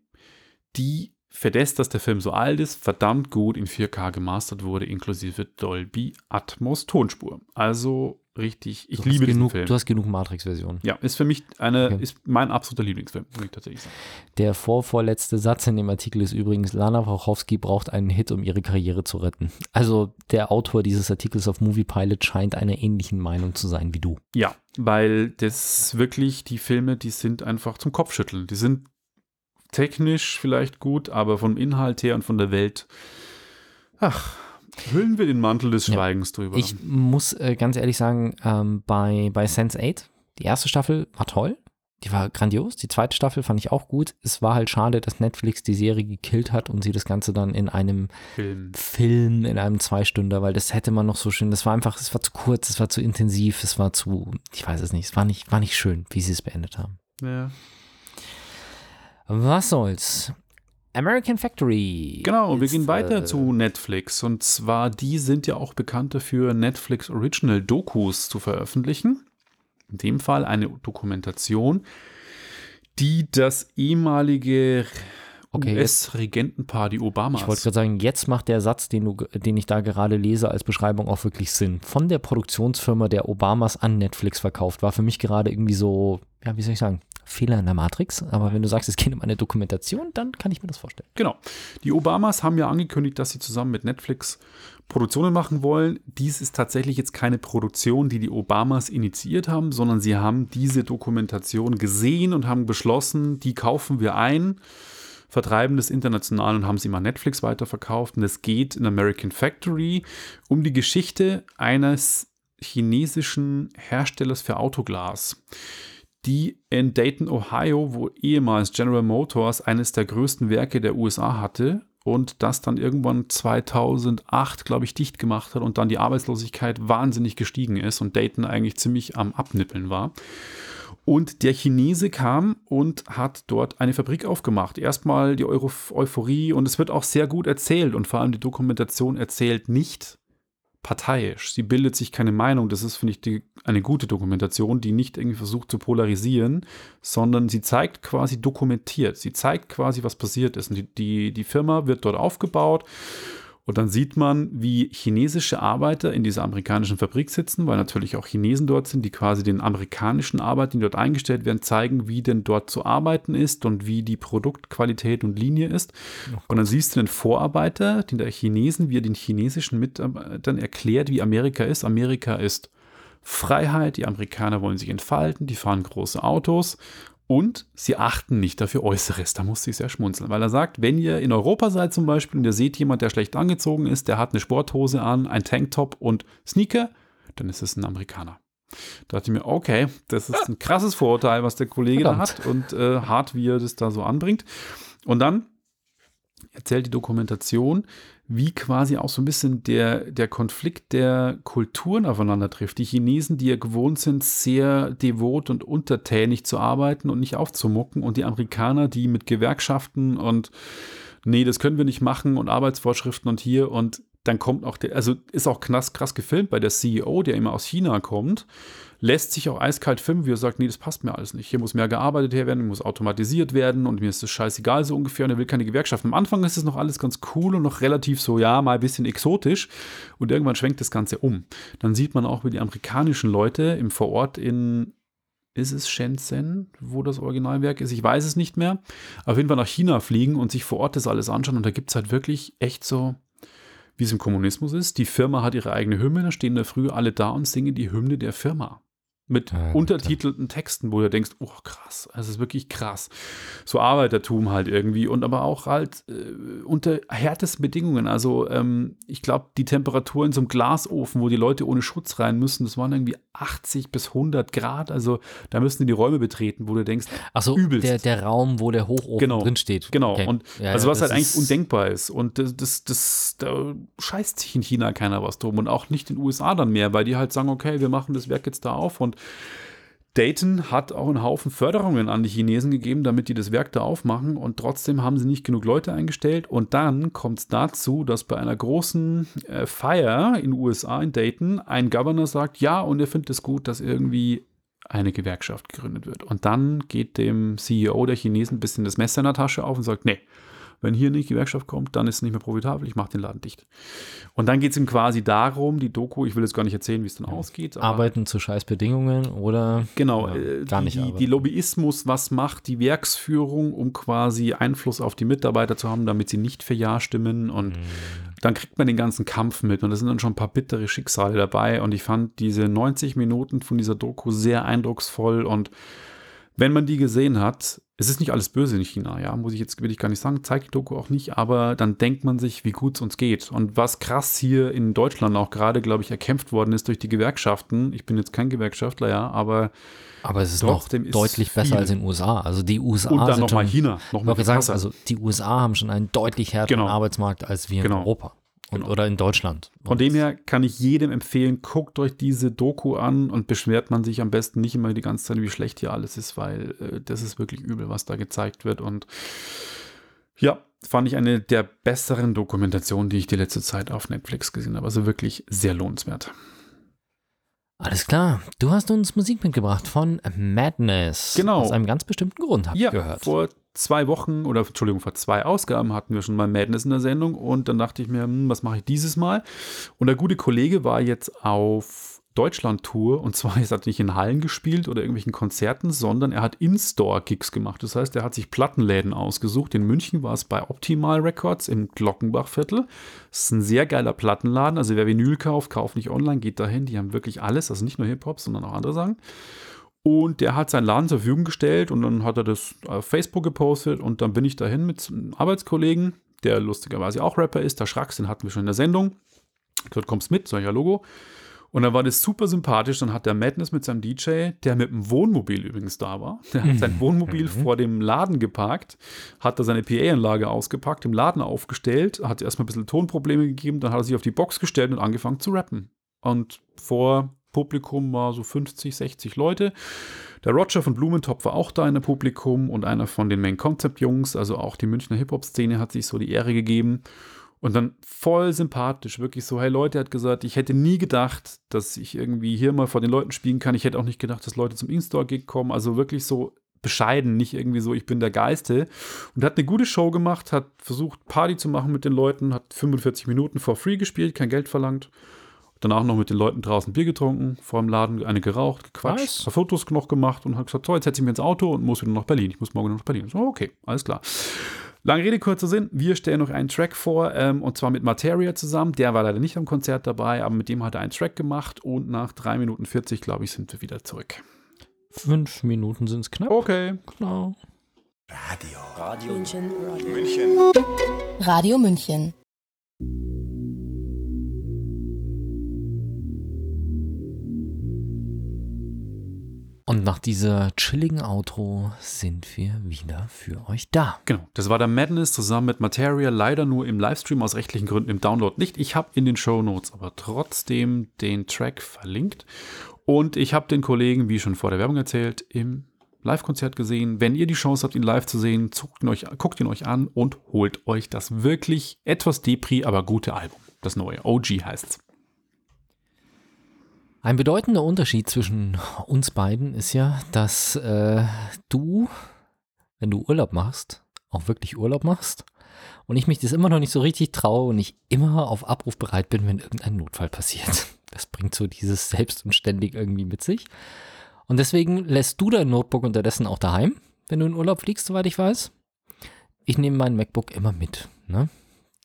die für das, dass der Film so alt ist, verdammt gut in 4K gemastert wurde, inklusive Dolby Atmos Tonspur. Also richtig, ich Du liebe genug, Film. Du hast genug Matrix-Versionen. Ja, ist für mich eine, Okay. ist mein absoluter Lieblingsfilm, muss ich tatsächlich sagen. Der vorvorletzte Satz in dem Artikel ist übrigens, Lana Wachowski braucht einen Hit, um ihre Karriere zu retten. Also der Autor dieses Artikels auf Movie Pilot scheint einer ähnlichen Meinung zu sein wie du. Ja, weil das wirklich, die Filme, die sind einfach zum Kopfschütteln. Die sind technisch vielleicht gut, aber vom Inhalt her und von der Welt, ach, hüllen wir den Mantel des Ja. Schweigens drüber. Ich muss äh, ganz ehrlich sagen, ähm, bei, bei Sense8, die erste Staffel war toll. Die war grandios. Die zweite Staffel fand ich auch gut. Es war halt schade, dass Netflix die Serie gekillt hat und sie das Ganze dann in einem Film. Film, in einem Zweistünder, weil das hätte man noch so schön, das war einfach, es war zu kurz, es war zu intensiv, es war zu, ich weiß es nicht, es war nicht, war nicht schön, wie sie es beendet haben. Ja. Was soll's? American Factory. Genau, wir gehen weiter äh, zu Netflix. Und zwar, die sind ja auch bekannt dafür, Netflix Original Dokus zu veröffentlichen. In dem Fall eine Dokumentation, die das ehemalige Okay, US-Regentenpaar, die Obamas. Ich wollte gerade sagen, jetzt macht der Satz, den, du, den ich da gerade lese, als Beschreibung auch wirklich Sinn. Von der Produktionsfirma der Obamas an Netflix verkauft, war für mich gerade irgendwie so, ja, wie soll ich sagen, Fehler in der Matrix. Aber wenn du sagst, es geht um eine Dokumentation, dann kann ich mir das vorstellen. Genau. Die Obamas haben ja angekündigt, dass sie zusammen mit Netflix Produktionen machen wollen. Dies ist tatsächlich jetzt keine Produktion, die die Obamas initiiert haben, sondern sie haben diese Dokumentation gesehen und haben beschlossen, die kaufen wir ein, vertreiben das international und haben sie mal Netflix weiterverkauft. Und es geht in American Factory um die Geschichte eines chinesischen Herstellers für Autoglas die in Dayton, Ohio, wo ehemals General Motors eines der größten Werke der USA hatte und das dann irgendwann 2008, glaube ich, dicht gemacht hat und dann die Arbeitslosigkeit wahnsinnig gestiegen ist und Dayton eigentlich ziemlich am Abnippeln war. Und der Chinese kam und hat dort eine Fabrik aufgemacht. Erstmal die Euphorie und es wird auch sehr gut erzählt und vor allem die Dokumentation erzählt nicht parteiisch. Sie bildet sich keine Meinung. Das ist, finde ich, die, eine gute Dokumentation, die nicht irgendwie versucht zu polarisieren, sondern sie zeigt quasi dokumentiert. Sie zeigt quasi, was passiert ist. Und die, die, die Firma wird dort aufgebaut. Und dann sieht man, wie chinesische Arbeiter in dieser amerikanischen Fabrik sitzen, weil natürlich auch Chinesen dort sind, die quasi den amerikanischen Arbeitern, die dort eingestellt werden, zeigen, wie denn dort zu arbeiten ist und wie die Produktqualität und Linie ist. und dann siehst du den Vorarbeiter, den der Chinesen, wie er den chinesischen Mitarbeitern erklärt, wie Amerika ist. Amerika ist Freiheit, die Amerikaner wollen sich entfalten, die fahren große Autos und sie achten nicht dafür Äußeres. Da musste ich sehr schmunzeln, weil er sagt, wenn ihr in Europa seid zum Beispiel und ihr seht jemand, der schlecht angezogen ist, der hat eine Sporthose an, ein Tanktop und Sneaker, dann ist es ein Amerikaner. Da dachte ich mir, okay, das ist ein krasses Vorurteil, was der Kollege da Verdammt. hat und äh, hart, wie er das da so anbringt. Und dann erzählt die Dokumentation, wie quasi auch so ein bisschen der, der Konflikt der Kulturen aufeinander trifft. Die Chinesen, die ja gewohnt sind, sehr devot und untertänig zu arbeiten und nicht aufzumucken. Und die Amerikaner, die mit Gewerkschaften und nee, das können wir nicht machen und Arbeitsvorschriften und hier und dann kommt auch der, also ist auch krass, krass gefilmt bei der CEO, der immer aus China kommt, lässt sich auch eiskalt filmen, wie er sagt, nee, das passt mir alles nicht. Hier muss mehr gearbeitet werden, muss automatisiert werden und mir ist das scheißegal so ungefähr und er will keine Gewerkschaften. Am Anfang ist es noch alles ganz cool und noch relativ so, ja, mal ein bisschen exotisch und irgendwann schwenkt das Ganze um. Dann sieht man auch, wie die amerikanischen Leute im Vorort in ist es Shenzhen, wo das Originalwerk ist? Ich weiß es nicht mehr. Auf jeden Fall nach China fliegen und sich vor Ort das alles anschauen. Und da gibt es halt wirklich echt so, wie es im Kommunismus ist. Die Firma hat ihre eigene Hymne, da stehen da früh alle da und singen die Hymne der Firma. Mit Ja, untertitelten Texten, wo du denkst, oh krass, das ist wirklich krass. So Arbeitertum halt irgendwie und aber auch halt äh, unter härtesten Bedingungen. Also ähm, ich glaube, die Temperatur in so einem Glasofen, wo die Leute ohne Schutz rein müssen, das waren irgendwie 80 bis 100 Grad. Also da müssen die die Räume betreten, wo du denkst, Achso, Übelst. der, der Raum, wo der Hochofen Genau, drin steht. Genau, Okay. und Ja, also was halt eigentlich undenkbar ist. Und das, das, das, da scheißt sich in China keiner was drum und auch nicht in den USA dann mehr, weil die halt sagen, okay, wir machen das Werk jetzt da auf und Dayton hat auch einen Haufen Förderungen an die Chinesen gegeben, damit die das Werk da aufmachen und trotzdem haben sie nicht genug Leute eingestellt und dann kommt es dazu, dass bei einer großen äh, Feier in den USA in Dayton ein Governor sagt, ja und er findet es gut, dass irgendwie eine Gewerkschaft gegründet wird. Und dann geht dem CEO der Chinesen ein bisschen das Messer in der Tasche auf und sagt, nee, Wenn hier nicht die Gewerkschaft kommt, dann ist es nicht mehr profitabel, ich mache den Laden dicht. Und dann geht es ihm quasi darum, die Doku, ich will jetzt gar nicht erzählen, wie es dann ausgeht. aber- Arbeiten zu Scheißbedingungen oder Genau, Ja, äh, gar die, nicht die, arbeiten. die Lobbyismus, was macht die Werksführung, um quasi Einfluss auf die Mitarbeiter zu haben, damit sie nicht für Ja stimmen und Mhm. dann kriegt man den ganzen Kampf mit und da sind dann schon ein paar bittere Schicksale dabei und ich fand diese 90 Minuten von dieser Doku sehr eindrucksvoll und wenn man die gesehen hat, es ist nicht alles böse in China, ja, muss ich jetzt, will ich gar nicht sagen, zeigt die Doku auch nicht, aber dann denkt man sich, wie gut es uns geht. Und was krass hier in Deutschland auch gerade, glaube ich, erkämpft worden ist durch die Gewerkschaften. Ich bin jetzt kein Gewerkschaftler, ja, aber aber es ist noch deutlich besser viel. als in den USA. Also die USA und dann nochmal China, nochmal wollte sagen, also die USA haben schon einen deutlich härteren Genau. Arbeitsmarkt als wir in Genau. Europa und, Genau. oder in Deutschland. Von dem her kann ich jedem empfehlen, guckt euch diese Doku an und beschwert man sich am besten nicht immer die ganze Zeit, wie schlecht hier alles ist, weil äh, das ist wirklich übel, was da gezeigt wird. Und ja, fand ich eine der besseren Dokumentationen, die ich die letzte Zeit auf Netflix gesehen habe. Also wirklich sehr lohnenswert. Alles klar, du hast uns Musik mitgebracht von Madness. Genau. Aus einem ganz bestimmten Grund, habe Ja, ich gehört. vor zwei Wochen oder Entschuldigung, vor zwei Ausgaben hatten wir schon mal Madness in der Sendung und dann dachte ich mir, hm, was mache ich dieses Mal? Und der gute Kollege war jetzt auf Deutschland-Tour und zwar *laughs* ist er nicht in Hallen gespielt oder irgendwelchen Konzerten, sondern er hat In-Store-Gigs gemacht. Das heißt, er hat sich Plattenläden ausgesucht. In München war es bei Optimal Records im Glockenbachviertel. Das ist ein sehr geiler Plattenladen. Also wer Vinyl kauft, kauft nicht online, geht dahin. Die haben wirklich alles, also nicht nur Hip-Hop, sondern auch andere Sachen. Und der hat seinen Laden zur Verfügung gestellt und dann hat er das auf Facebook gepostet und dann bin ich dahin mit einem Arbeitskollegen, der lustigerweise auch Rapper ist, der Schrax, den hatten wir schon in der Sendung. Dort kommst mit, ja Logo. Und dann war das super sympathisch. Dann hat der Madness mit seinem DJ, der mit dem Wohnmobil übrigens da war, der hat sein Wohnmobil vor dem Laden geparkt, hat da seine PA-Anlage ausgepackt, im Laden aufgestellt, hat erstmal ein bisschen Tonprobleme gegeben, dann hat er sich auf die Box gestellt und angefangen zu rappen. Und vor Publikum war so 50, 60 Leute. Der Roger von Blumentopf war auch da in der Publikum und einer von den Main Concept Jungs, also auch die Münchner Hip-Hop-Szene hat sich so die Ehre gegeben. Und dann voll sympathisch, wirklich so, hey Leute, er hat gesagt, ich hätte nie gedacht, dass ich irgendwie hier mal vor den Leuten spielen kann. Ich hätte auch nicht gedacht, dass Leute zum In-Store-Gig kommen. Also wirklich so bescheiden, nicht irgendwie so, ich bin der Geiste. Und hat eine gute Show gemacht, hat versucht, Party zu machen mit den Leuten, hat 45 Minuten for free gespielt, kein Geld verlangt. Danach noch mit den Leuten draußen Bier getrunken, vor dem Laden eine geraucht, gequatscht, Nice. ein paar Fotos noch gemacht und hat gesagt, so, jetzt setze ich mich ins Auto und muss wieder nach Berlin. Ich muss morgen nach Berlin. So, okay, alles klar. Lange Rede, kurzer Sinn. Wir stellen noch einen Track vor, ähm, und zwar mit Materia zusammen. Der war leider nicht am Konzert dabei, aber mit dem hat er einen Track gemacht und nach 3 Minuten 40, glaube ich, sind wir wieder zurück. Fünf Minuten sind es knapp. Okay. Genau. München. Radio München. Und nach dieser chilligen Outro sind wir wieder für euch da. Genau, das war der Madness zusammen mit Materia, leider nur im Livestream aus rechtlichen Gründen im Download nicht. Ich habe in den Show Notes aber trotzdem den Track verlinkt und ich habe den Kollegen, wie schon vor der Werbung erzählt, im Live-Konzert gesehen. Wenn ihr die Chance habt, ihn live zu sehen, ihn, euch, guckt ihn euch an und holt euch das wirklich etwas Depri, aber gute Album. Das neue. OG heißt's. Ein bedeutender Unterschied zwischen uns beiden ist ja, dass äh, du, wenn du Urlaub machst, auch wirklich Urlaub machst und ich mich das immer noch nicht so richtig traue und ich immer auf Abruf bereit bin, wenn irgendein Notfall passiert. *laughs* Das bringt so dieses Selbst und ständig irgendwie mit sich. Und deswegen lässt du dein Notebook unterdessen auch daheim, wenn du in Urlaub fliegst, soweit ich weiß. Ich nehme mein MacBook immer mit. Ne?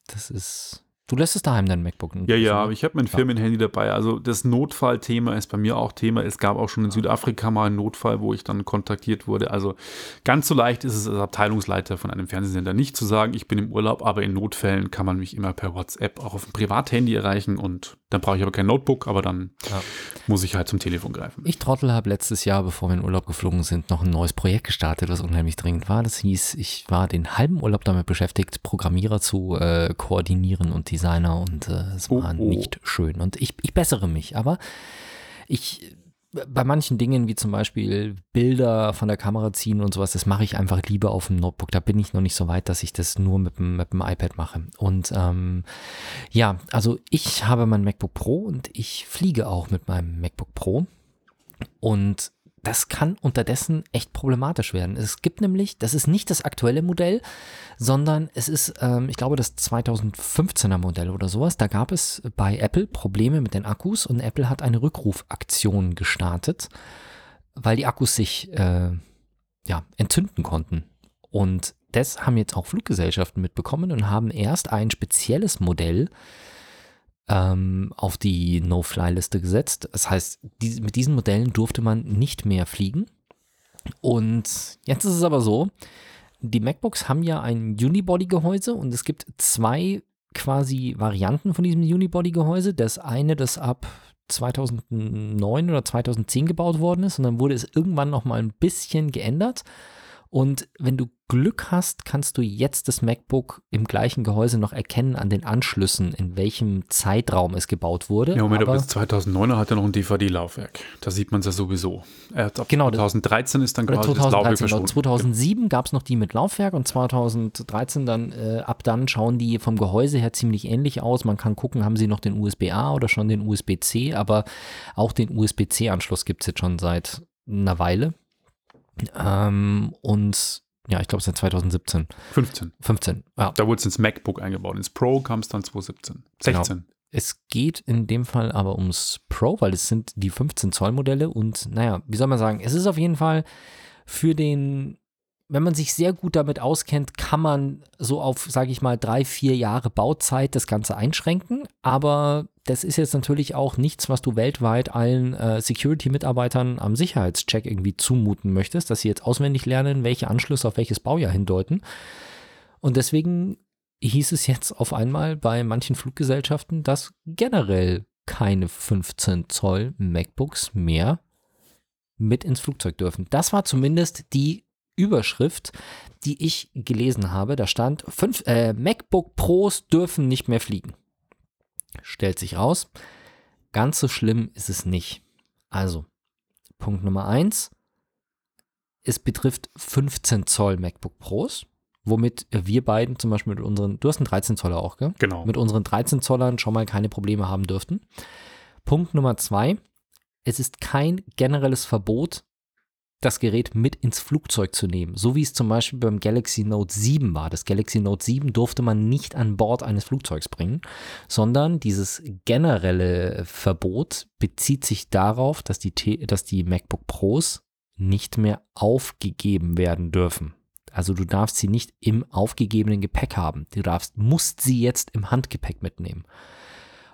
Das ist. Du lässt es daheim, dein MacBook. Ja, ja, aber ich habe mein Firmenhandy dabei. Also das Notfallthema ist bei mir auch Thema. Es gab auch schon in Südafrika mal einen Notfall, wo ich dann kontaktiert wurde. Also ganz so leicht ist es als Abteilungsleiter von einem Fernsehsender nicht zu sagen, ich bin im Urlaub, aber in Notfällen kann man mich immer per WhatsApp auch auf dem Privathandy erreichen und dann brauche ich aber kein Notebook, aber dann Ja. muss ich halt zum Telefon greifen. Ich Trottel habe letztes Jahr, bevor wir in Urlaub geflogen sind, noch ein neues Projekt gestartet, was unheimlich dringend war. Das hieß, ich war den halben Urlaub damit beschäftigt, Programmierer zu äh, koordinieren und Designer und äh, es war Oh, oh. nicht schön. Und ich, ich bessere mich, aber ich bei manchen Dingen, wie zum Beispiel Bilder von der Kamera ziehen und sowas, das mache ich einfach lieber auf dem Notebook. Da bin ich noch nicht so weit, dass ich das nur mit dem, mit dem iPad mache. Und ähm, ja, also ich habe mein MacBook Pro und ich fliege auch mit meinem MacBook Pro. Und das kann unterdessen echt problematisch werden. Es gibt nämlich, das ist nicht das aktuelle Modell, sondern es ist, ähm, ich glaube, das 2015er Modell oder sowas. Da gab es bei Apple Probleme mit den Akkus und Apple hat eine Rückrufaktion gestartet, weil die Akkus sich äh, ja, entzünden konnten. Und das haben jetzt auch Fluggesellschaften mitbekommen und haben erst ein spezielles Modell ähm, auf die No-Fly-Liste gesetzt. Das heißt, die, mit diesen Modellen durfte man nicht mehr fliegen. Und jetzt ist es aber so, die MacBooks haben ja ein Unibody-Gehäuse und es gibt zwei quasi Varianten von diesem Unibody-Gehäuse. Das eine, das ab 2009 oder 2010 gebaut worden ist und dann wurde es irgendwann noch mal ein bisschen geändert. Und wenn du Glück hast, kannst du jetzt das MacBook im gleichen Gehäuse noch erkennen an den Anschlüssen, in welchem Zeitraum es gebaut wurde. Ja, Moment, aber aber bis 2009 hat er noch ein DVD-Laufwerk. Da sieht man es ja sowieso. Er hat ab Genau, das- 2013 ist dann quasi das Laufwerk 2013, genau. verschwunden. 2007 gab es noch die mit Laufwerk und 2013 dann, äh, ab dann schauen die vom Gehäuse her ziemlich ähnlich aus. Man kann gucken, haben sie noch den USB-A oder schon den USB-C, aber auch den USB-C-Anschluss gibt es jetzt schon seit einer Weile. Ähm, und ja, ich glaube seit 2017, 15. 15. Ja, Da wurde es ins MacBook eingebaut. Ins Pro kam es dann 2017. 16. Es geht in dem Fall aber ums Pro, weil es sind die 15 Zoll Modelle und naja, wie soll man sagen, es ist auf jeden Fall für den, wenn man sich sehr gut damit auskennt, kann man so auf, sage ich mal, drei, vier Jahre Bauzeit das Ganze einschränken, aber das ist jetzt natürlich auch nichts, was du weltweit allen äh, Security-Mitarbeitern am Sicherheitscheck irgendwie zumuten möchtest, dass sie jetzt auswendig lernen, welche Anschlüsse auf welches Baujahr hindeuten. Und deswegen hieß es jetzt auf einmal bei manchen Fluggesellschaften, dass generell keine 15 Zoll MacBooks mehr mit ins Flugzeug dürfen. Das war zumindest die Überschrift, die ich gelesen habe. Da stand, fünf, äh, MacBook Pros dürfen nicht mehr fliegen. Stellt sich raus, ganz so schlimm ist es nicht. Also, Punkt Nummer eins, es betrifft 15 Zoll MacBook Pros, womit wir beiden zum Beispiel mit unseren, du hast einen 13 Zoller auch, gell? Genau. mit unseren 13 Zollern schon mal keine Probleme haben dürften. Punkt Nummer zwei, es ist kein generelles Verbot, das Gerät mit ins Flugzeug zu nehmen, so wie es zum Beispiel beim Galaxy Note 7 war. Das Galaxy Note 7 durfte man nicht an Bord eines Flugzeugs bringen, sondern dieses generelle Verbot bezieht sich darauf, dass die, dass die MacBook Pros nicht mehr aufgegeben werden dürfen. Also du darfst sie nicht im aufgegebenen Gepäck haben. Du darfst, musst sie jetzt im Handgepäck mitnehmen.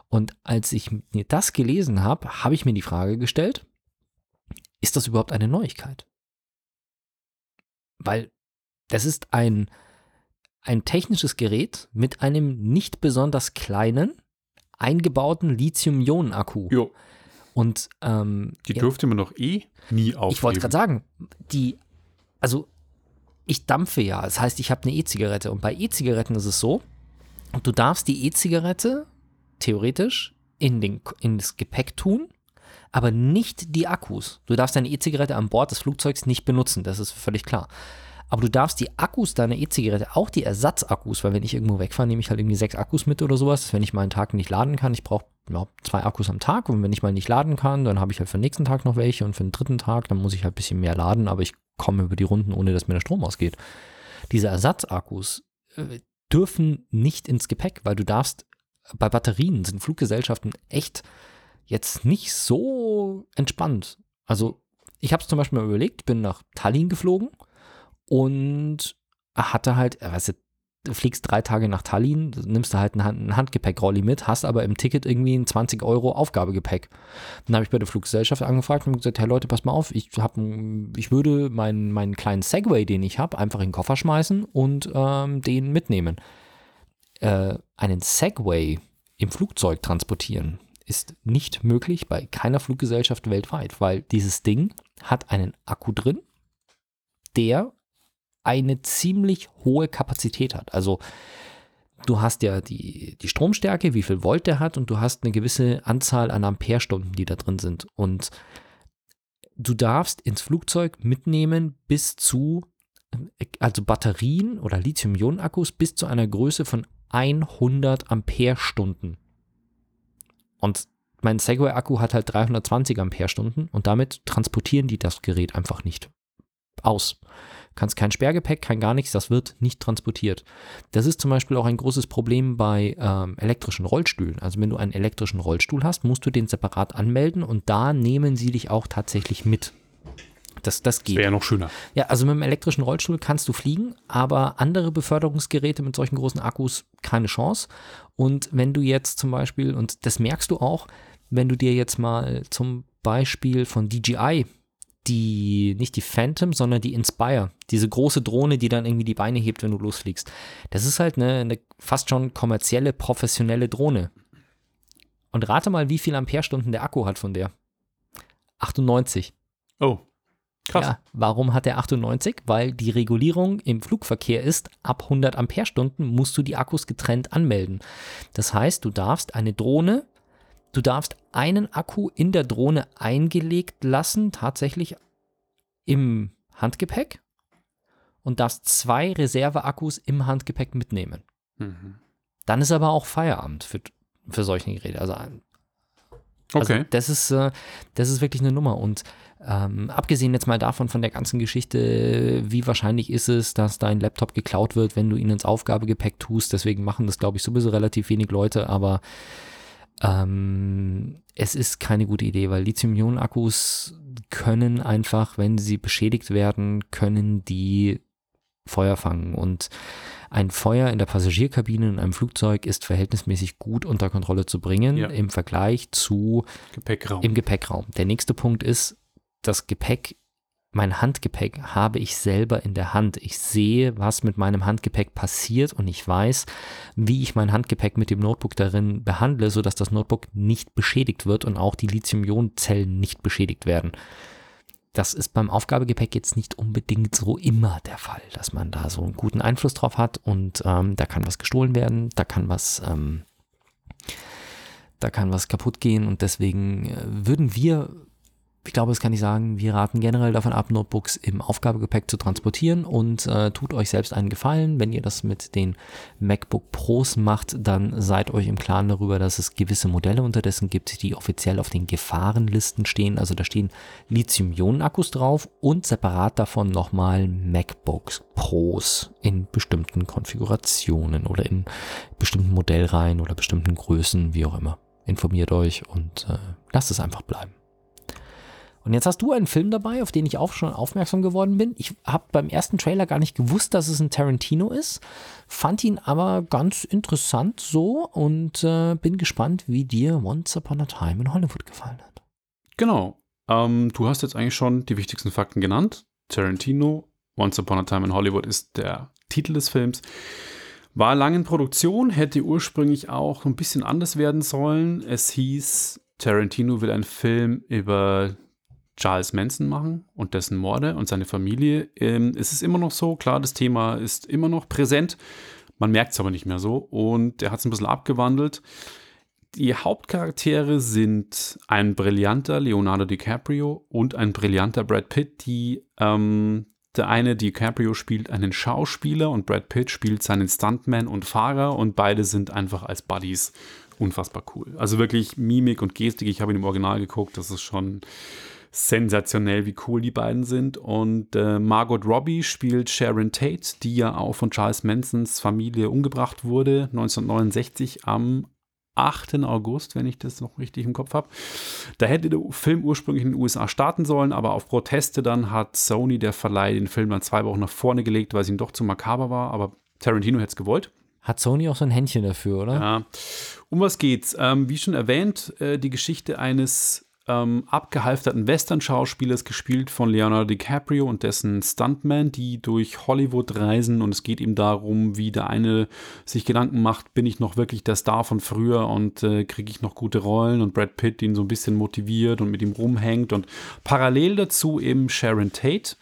Und als ich mir das gelesen habe, habe ich mir die Frage gestellt, ist das überhaupt eine Neuigkeit? Weil das ist ein, ein technisches Gerät mit einem nicht besonders kleinen, eingebauten Lithium-Ionen-Akku. Jo, Und ähm, die ja, dürfte man doch eh nie aufgeben. ich wollte gerade sagen, die, also ich dampfe ja, das heißt, ich habe eine E-Zigarette und bei E-Zigaretten ist es so, du darfst die E-Zigarette theoretisch in, den, in das Gepäck tun, aber nicht die Akkus. Du darfst deine E-Zigarette an Bord des Flugzeugs nicht benutzen, das ist völlig klar. Aber du darfst die Akkus deiner E-Zigarette, auch die Ersatzakkus, weil wenn ich irgendwo wegfahre, nehme ich halt irgendwie sechs Akkus mit oder sowas, wenn ich mal einen Tag nicht laden kann. Ich brauche ja, zwei Akkus am Tag und wenn ich mal nicht laden kann, dann habe ich halt für den nächsten Tag noch welche und für den dritten Tag, dann muss ich halt ein bisschen mehr laden, aber ich komme über die Runden, ohne dass mir der Strom ausgeht. Diese Ersatzakkus äh, dürfen nicht ins Gepäck, weil du darfst, bei Batterien sind Fluggesellschaften echt jetzt nicht so entspannt. Also ich habe es zum Beispiel mal überlegt, bin nach Tallinn geflogen und hatte halt, äh, weißt du, fliegst drei Tage nach Tallinn, nimmst du halt ein, Hand- ein Handgepäckrolli mit, hast aber im Ticket irgendwie ein 20 Euro Aufgabegepäck. Dann habe ich bei der Fluggesellschaft angefragt und gesagt, hey Leute, pass mal auf, ich, hab, ich würde meinen, meinen kleinen Segway, den ich habe, einfach in den Koffer schmeißen und ähm, den mitnehmen. Äh, einen Segway im Flugzeug transportieren ist nicht möglich bei keiner Fluggesellschaft weltweit, weil dieses Ding hat einen Akku drin, der eine ziemlich hohe Kapazität hat. Also du hast ja die, die Stromstärke, wie viel Volt der hat und du hast eine gewisse Anzahl an Amperestunden, die da drin sind. Und du darfst ins Flugzeug mitnehmen bis zu, also Batterien oder Lithium-Ionen-Akkus bis zu einer Größe von 100 Amperestunden. Und mein Segway-Akku hat halt 320 Ampere-Stunden und damit transportieren die das Gerät einfach nicht aus. Kannst kein Sperrgepäck, kein gar nichts, das wird nicht transportiert. Das ist zum Beispiel auch ein großes Problem bei ähm, elektrischen Rollstühlen. Also wenn du einen elektrischen Rollstuhl hast, musst du den separat anmelden und da nehmen sie dich auch tatsächlich mit. Das, das geht. Wäre ja noch schöner. Ja, also mit dem elektrischen Rollstuhl kannst du fliegen, aber andere Beförderungsgeräte mit solchen großen Akkus keine Chance. Und wenn du jetzt zum Beispiel, und das merkst du auch, wenn du dir jetzt mal zum Beispiel von DJI die, nicht die Phantom, sondern die Inspire, diese große Drohne, die dann irgendwie die Beine hebt, wenn du losfliegst. Das ist halt eine, eine fast schon kommerzielle, professionelle Drohne. Und rate mal, wie viel Amperestunden der Akku hat von der. 98. Oh, krass. Ja, warum hat er 98? Weil die Regulierung im Flugverkehr ist, ab 100 Amperestunden musst du die Akkus getrennt anmelden. Das heißt, du darfst eine Drohne Du darfst einen Akku in der Drohne eingelegt lassen, tatsächlich im Handgepäck und darfst zwei Reserveakkus im Handgepäck mitnehmen. Mhm. Dann ist aber auch Feierabend für, für solche Geräte. Also, also okay. das ist, äh, das ist wirklich eine Nummer. Und ähm, abgesehen jetzt mal davon, von der ganzen Geschichte, wie wahrscheinlich ist es, dass dein Laptop geklaut wird, wenn du ihn ins Aufgabegepäck tust. Deswegen machen das, glaube ich, sowieso relativ wenig Leute. Aber ähm, es ist keine gute Idee, weil Lithium-Ionen-Akkus können einfach, wenn sie beschädigt werden, können die Feuer fangen. Und ein Feuer in der Passagierkabine in einem Flugzeug ist verhältnismäßig gut unter Kontrolle zu bringen ja. im Vergleich zu Gepäckraum. im Gepäckraum. Der nächste Punkt ist, das Gepäck mein Handgepäck habe ich selber in der Hand. Ich sehe, was mit meinem Handgepäck passiert und ich weiß, wie ich mein Handgepäck mit dem Notebook darin behandle, sodass das Notebook nicht beschädigt wird und auch die Lithium-Ionen-Zellen nicht beschädigt werden. Das ist beim Aufgabegepäck jetzt nicht unbedingt so immer der Fall, dass man da so einen guten Einfluss drauf hat und ähm, da kann was gestohlen werden, da kann was, ähm, da kann was kaputt gehen und deswegen äh, würden wir ich glaube, das kann ich sagen, wir raten generell davon ab, Notebooks im Aufgabegepäck zu transportieren und äh, tut euch selbst einen Gefallen. Wenn ihr das mit den MacBook Pros macht, dann seid euch im Klaren darüber, dass es gewisse Modelle unterdessen gibt, die offiziell auf den Gefahrenlisten stehen. Also da stehen Lithium-Ionen-Akkus drauf und separat davon nochmal MacBooks Pros in bestimmten Konfigurationen oder in bestimmten Modellreihen oder bestimmten Größen, wie auch immer. Informiert euch und äh, lasst es einfach bleiben. Und jetzt hast du einen Film dabei, auf den ich auch schon aufmerksam geworden bin. Ich habe beim ersten Trailer gar nicht gewusst, dass es ein Tarantino ist, fand ihn aber ganz interessant so und äh, bin gespannt, wie dir Once Upon a Time in Hollywood gefallen hat. Genau. Ähm, du hast jetzt eigentlich schon die wichtigsten Fakten genannt. Tarantino, Once Upon a Time in Hollywood ist der Titel des Films. War lange in Produktion, hätte ursprünglich auch ein bisschen anders werden sollen. Es hieß, Tarantino will einen Film über Charles Manson machen und dessen Morde und seine Familie. Ähm, es ist immer noch so, klar, das Thema ist immer noch präsent. Man merkt es aber nicht mehr so und er hat es ein bisschen abgewandelt. Die Hauptcharaktere sind ein brillanter Leonardo DiCaprio und ein brillanter Brad Pitt, die ähm, der eine DiCaprio spielt einen Schauspieler und Brad Pitt spielt seinen Stuntman und Fahrer und beide sind einfach als Buddies unfassbar cool. Also wirklich Mimik und Gestik, ich habe ihn im Original geguckt, das ist schon sensationell, wie cool die beiden sind. Und äh, Margot Robbie spielt Sharon Tate, die ja auch von Charles Mansons Familie umgebracht wurde, 1969 am 8. August, wenn ich das noch richtig im Kopf habe. Da hätte der Film ursprünglich in den USA starten sollen, aber auf Proteste dann hat Sony, der Verleih, den Film dann zwei Wochen nach vorne gelegt, weil es ihm doch zu makaber war. Aber Tarantino hätte es gewollt. Hat Sony auch so ein Händchen dafür, oder? Ja. Um was geht's? Ähm, wie schon erwähnt, äh, die Geschichte eines ähm, abgehalfterten Western-Schauspielers, gespielt von Leonardo DiCaprio und dessen Stuntman, die durch Hollywood reisen. Und es geht ihm darum, wie der eine sich Gedanken macht, bin ich noch wirklich der Star von früher und äh, kriege ich noch gute Rollen? Und Brad Pitt ihn so ein bisschen motiviert und mit ihm rumhängt. Und parallel dazu eben Sharon Tate,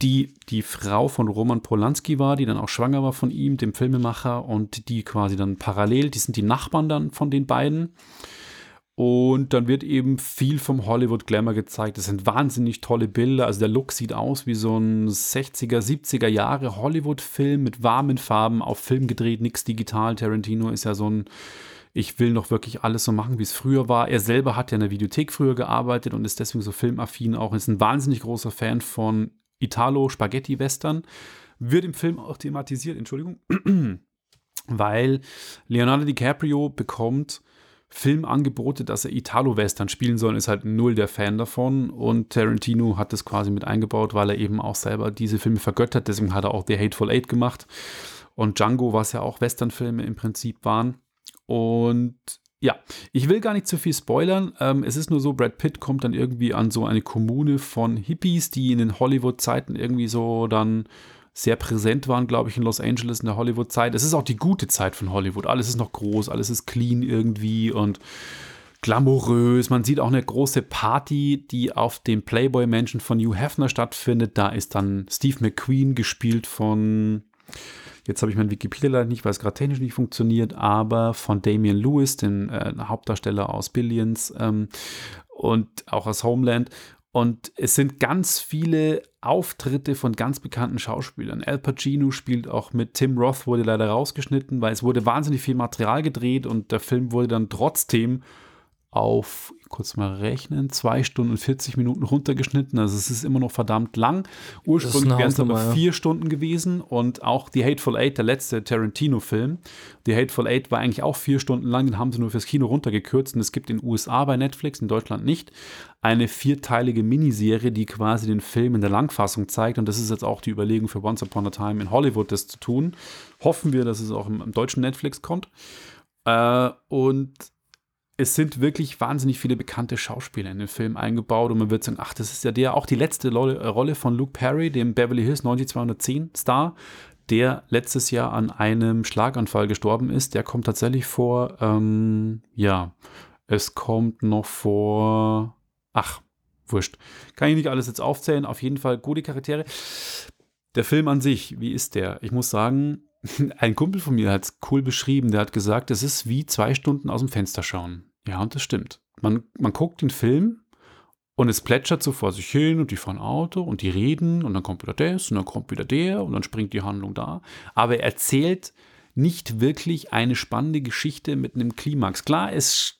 die die Frau von Roman Polanski war, die dann auch schwanger war von ihm, dem Filmemacher. Und die quasi dann parallel, die sind die Nachbarn dann von den beiden. Und dann wird eben viel vom Hollywood Glamour gezeigt. Das sind wahnsinnig tolle Bilder. Also der Look sieht aus wie so ein 60er, 70er Jahre Hollywood-Film mit warmen Farben, auf Film gedreht, nichts digital. Tarantino ist ja so ein ich will noch wirklich alles so machen, wie es früher war. Er selber hat ja in der Videothek früher gearbeitet und ist deswegen so filmaffin auch, ist ein wahnsinnig großer Fan von Italo-Spaghetti-Western. Wird im Film auch thematisiert, Entschuldigung, *clears throat* weil Leonardo DiCaprio bekommt Filmangebote, dass er Italo-Western spielen soll, ist halt null der Fan davon. Und Tarantino hat das quasi mit eingebaut, weil er eben auch selber diese Filme vergöttert. Deswegen hat er auch The Hateful Eight gemacht. Und Django, was ja auch Westernfilme im Prinzip waren. Und ja, ich will gar nicht zu viel spoilern. Ähm, es ist nur so, Brad Pitt kommt dann irgendwie an so eine Kommune von Hippies, die in den Hollywood-Zeiten irgendwie so dann sehr präsent waren, glaube ich, in Los Angeles in der Hollywood-Zeit. Es ist auch die gute Zeit von Hollywood. Alles ist noch groß, alles ist clean irgendwie und glamourös. Man sieht auch eine große Party, die auf dem Playboy-Mansion von Hugh Hefner stattfindet. Da ist dann Steve McQueen gespielt von, jetzt habe ich meinen Wikipedia leider nicht, weil es gerade technisch nicht funktioniert, aber von Damian Lewis, den äh, Hauptdarsteller aus Billions ähm, und auch aus Homeland. Und es sind ganz viele Auftritte von ganz bekannten Schauspielern. Al Pacino spielt auch mit. Tim Roth wurde leider rausgeschnitten, weil es wurde wahnsinnig viel Material gedreht und der Film wurde dann trotzdem auf, kurz mal rechnen, zwei Stunden und 40 Minuten runtergeschnitten. Also es ist immer noch verdammt lang. Ursprünglich wären es aber ja. vier Stunden gewesen und auch The Hateful Eight, der letzte Tarantino-Film, The Hateful Eight war eigentlich auch vier Stunden lang, den haben sie nur fürs Kino runtergekürzt und es gibt in den USA bei Netflix, in Deutschland nicht, eine vierteilige Miniserie, die quasi den Film in der Langfassung zeigt und das ist jetzt auch die Überlegung für Once Upon a Time in Hollywood, das zu tun. Hoffen wir, dass es auch im, im deutschen Netflix kommt. Äh, und es sind wirklich wahnsinnig viele bekannte Schauspieler in den Film eingebaut und man wird sagen, ach, das ist ja der, auch die letzte äh, Rolle von Luke Perry, dem Beverly Hills 90210 Star, der letztes Jahr an einem Schlaganfall gestorben ist. Der kommt tatsächlich vor, ähm, ja, es kommt noch vor, ach, wurscht. Kann ich nicht alles jetzt aufzählen, auf jeden Fall gute Charaktere. Der Film an sich, wie ist der? Ich muss sagen, *laughs* ein Kumpel von mir hat es cool beschrieben. Der hat gesagt, es ist wie zwei Stunden aus dem Fenster schauen. Ja, und das stimmt. Man, man guckt den Film und es plätschert so vor sich hin und die fahren Auto und die reden und dann kommt wieder das und dann kommt wieder der und dann springt die Handlung da. Aber er erzählt nicht wirklich eine spannende Geschichte mit einem Klimax. Klar, es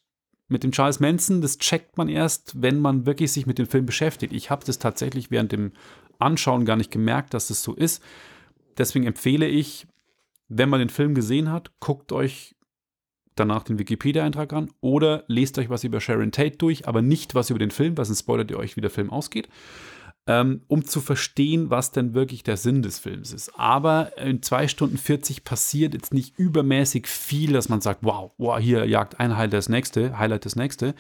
mit dem Charles Manson, das checkt man erst, wenn man wirklich sich mit dem Film beschäftigt. Ich habe das tatsächlich während dem Anschauen gar nicht gemerkt, dass das so ist. Deswegen empfehle ich, wenn man den Film gesehen hat, guckt euch danach den Wikipedia-Eintrag an oder lest euch was über Sharon Tate durch, aber nicht was über den Film, was sonst spoilert ihr euch, wie der Film ausgeht, ähm, um zu verstehen, was denn wirklich der Sinn des Films ist. Aber in 2 Stunden 40 passiert jetzt nicht übermäßig viel, dass man sagt, wow, wow, hier jagt ein Highlight das nächste, Highlight das nächste,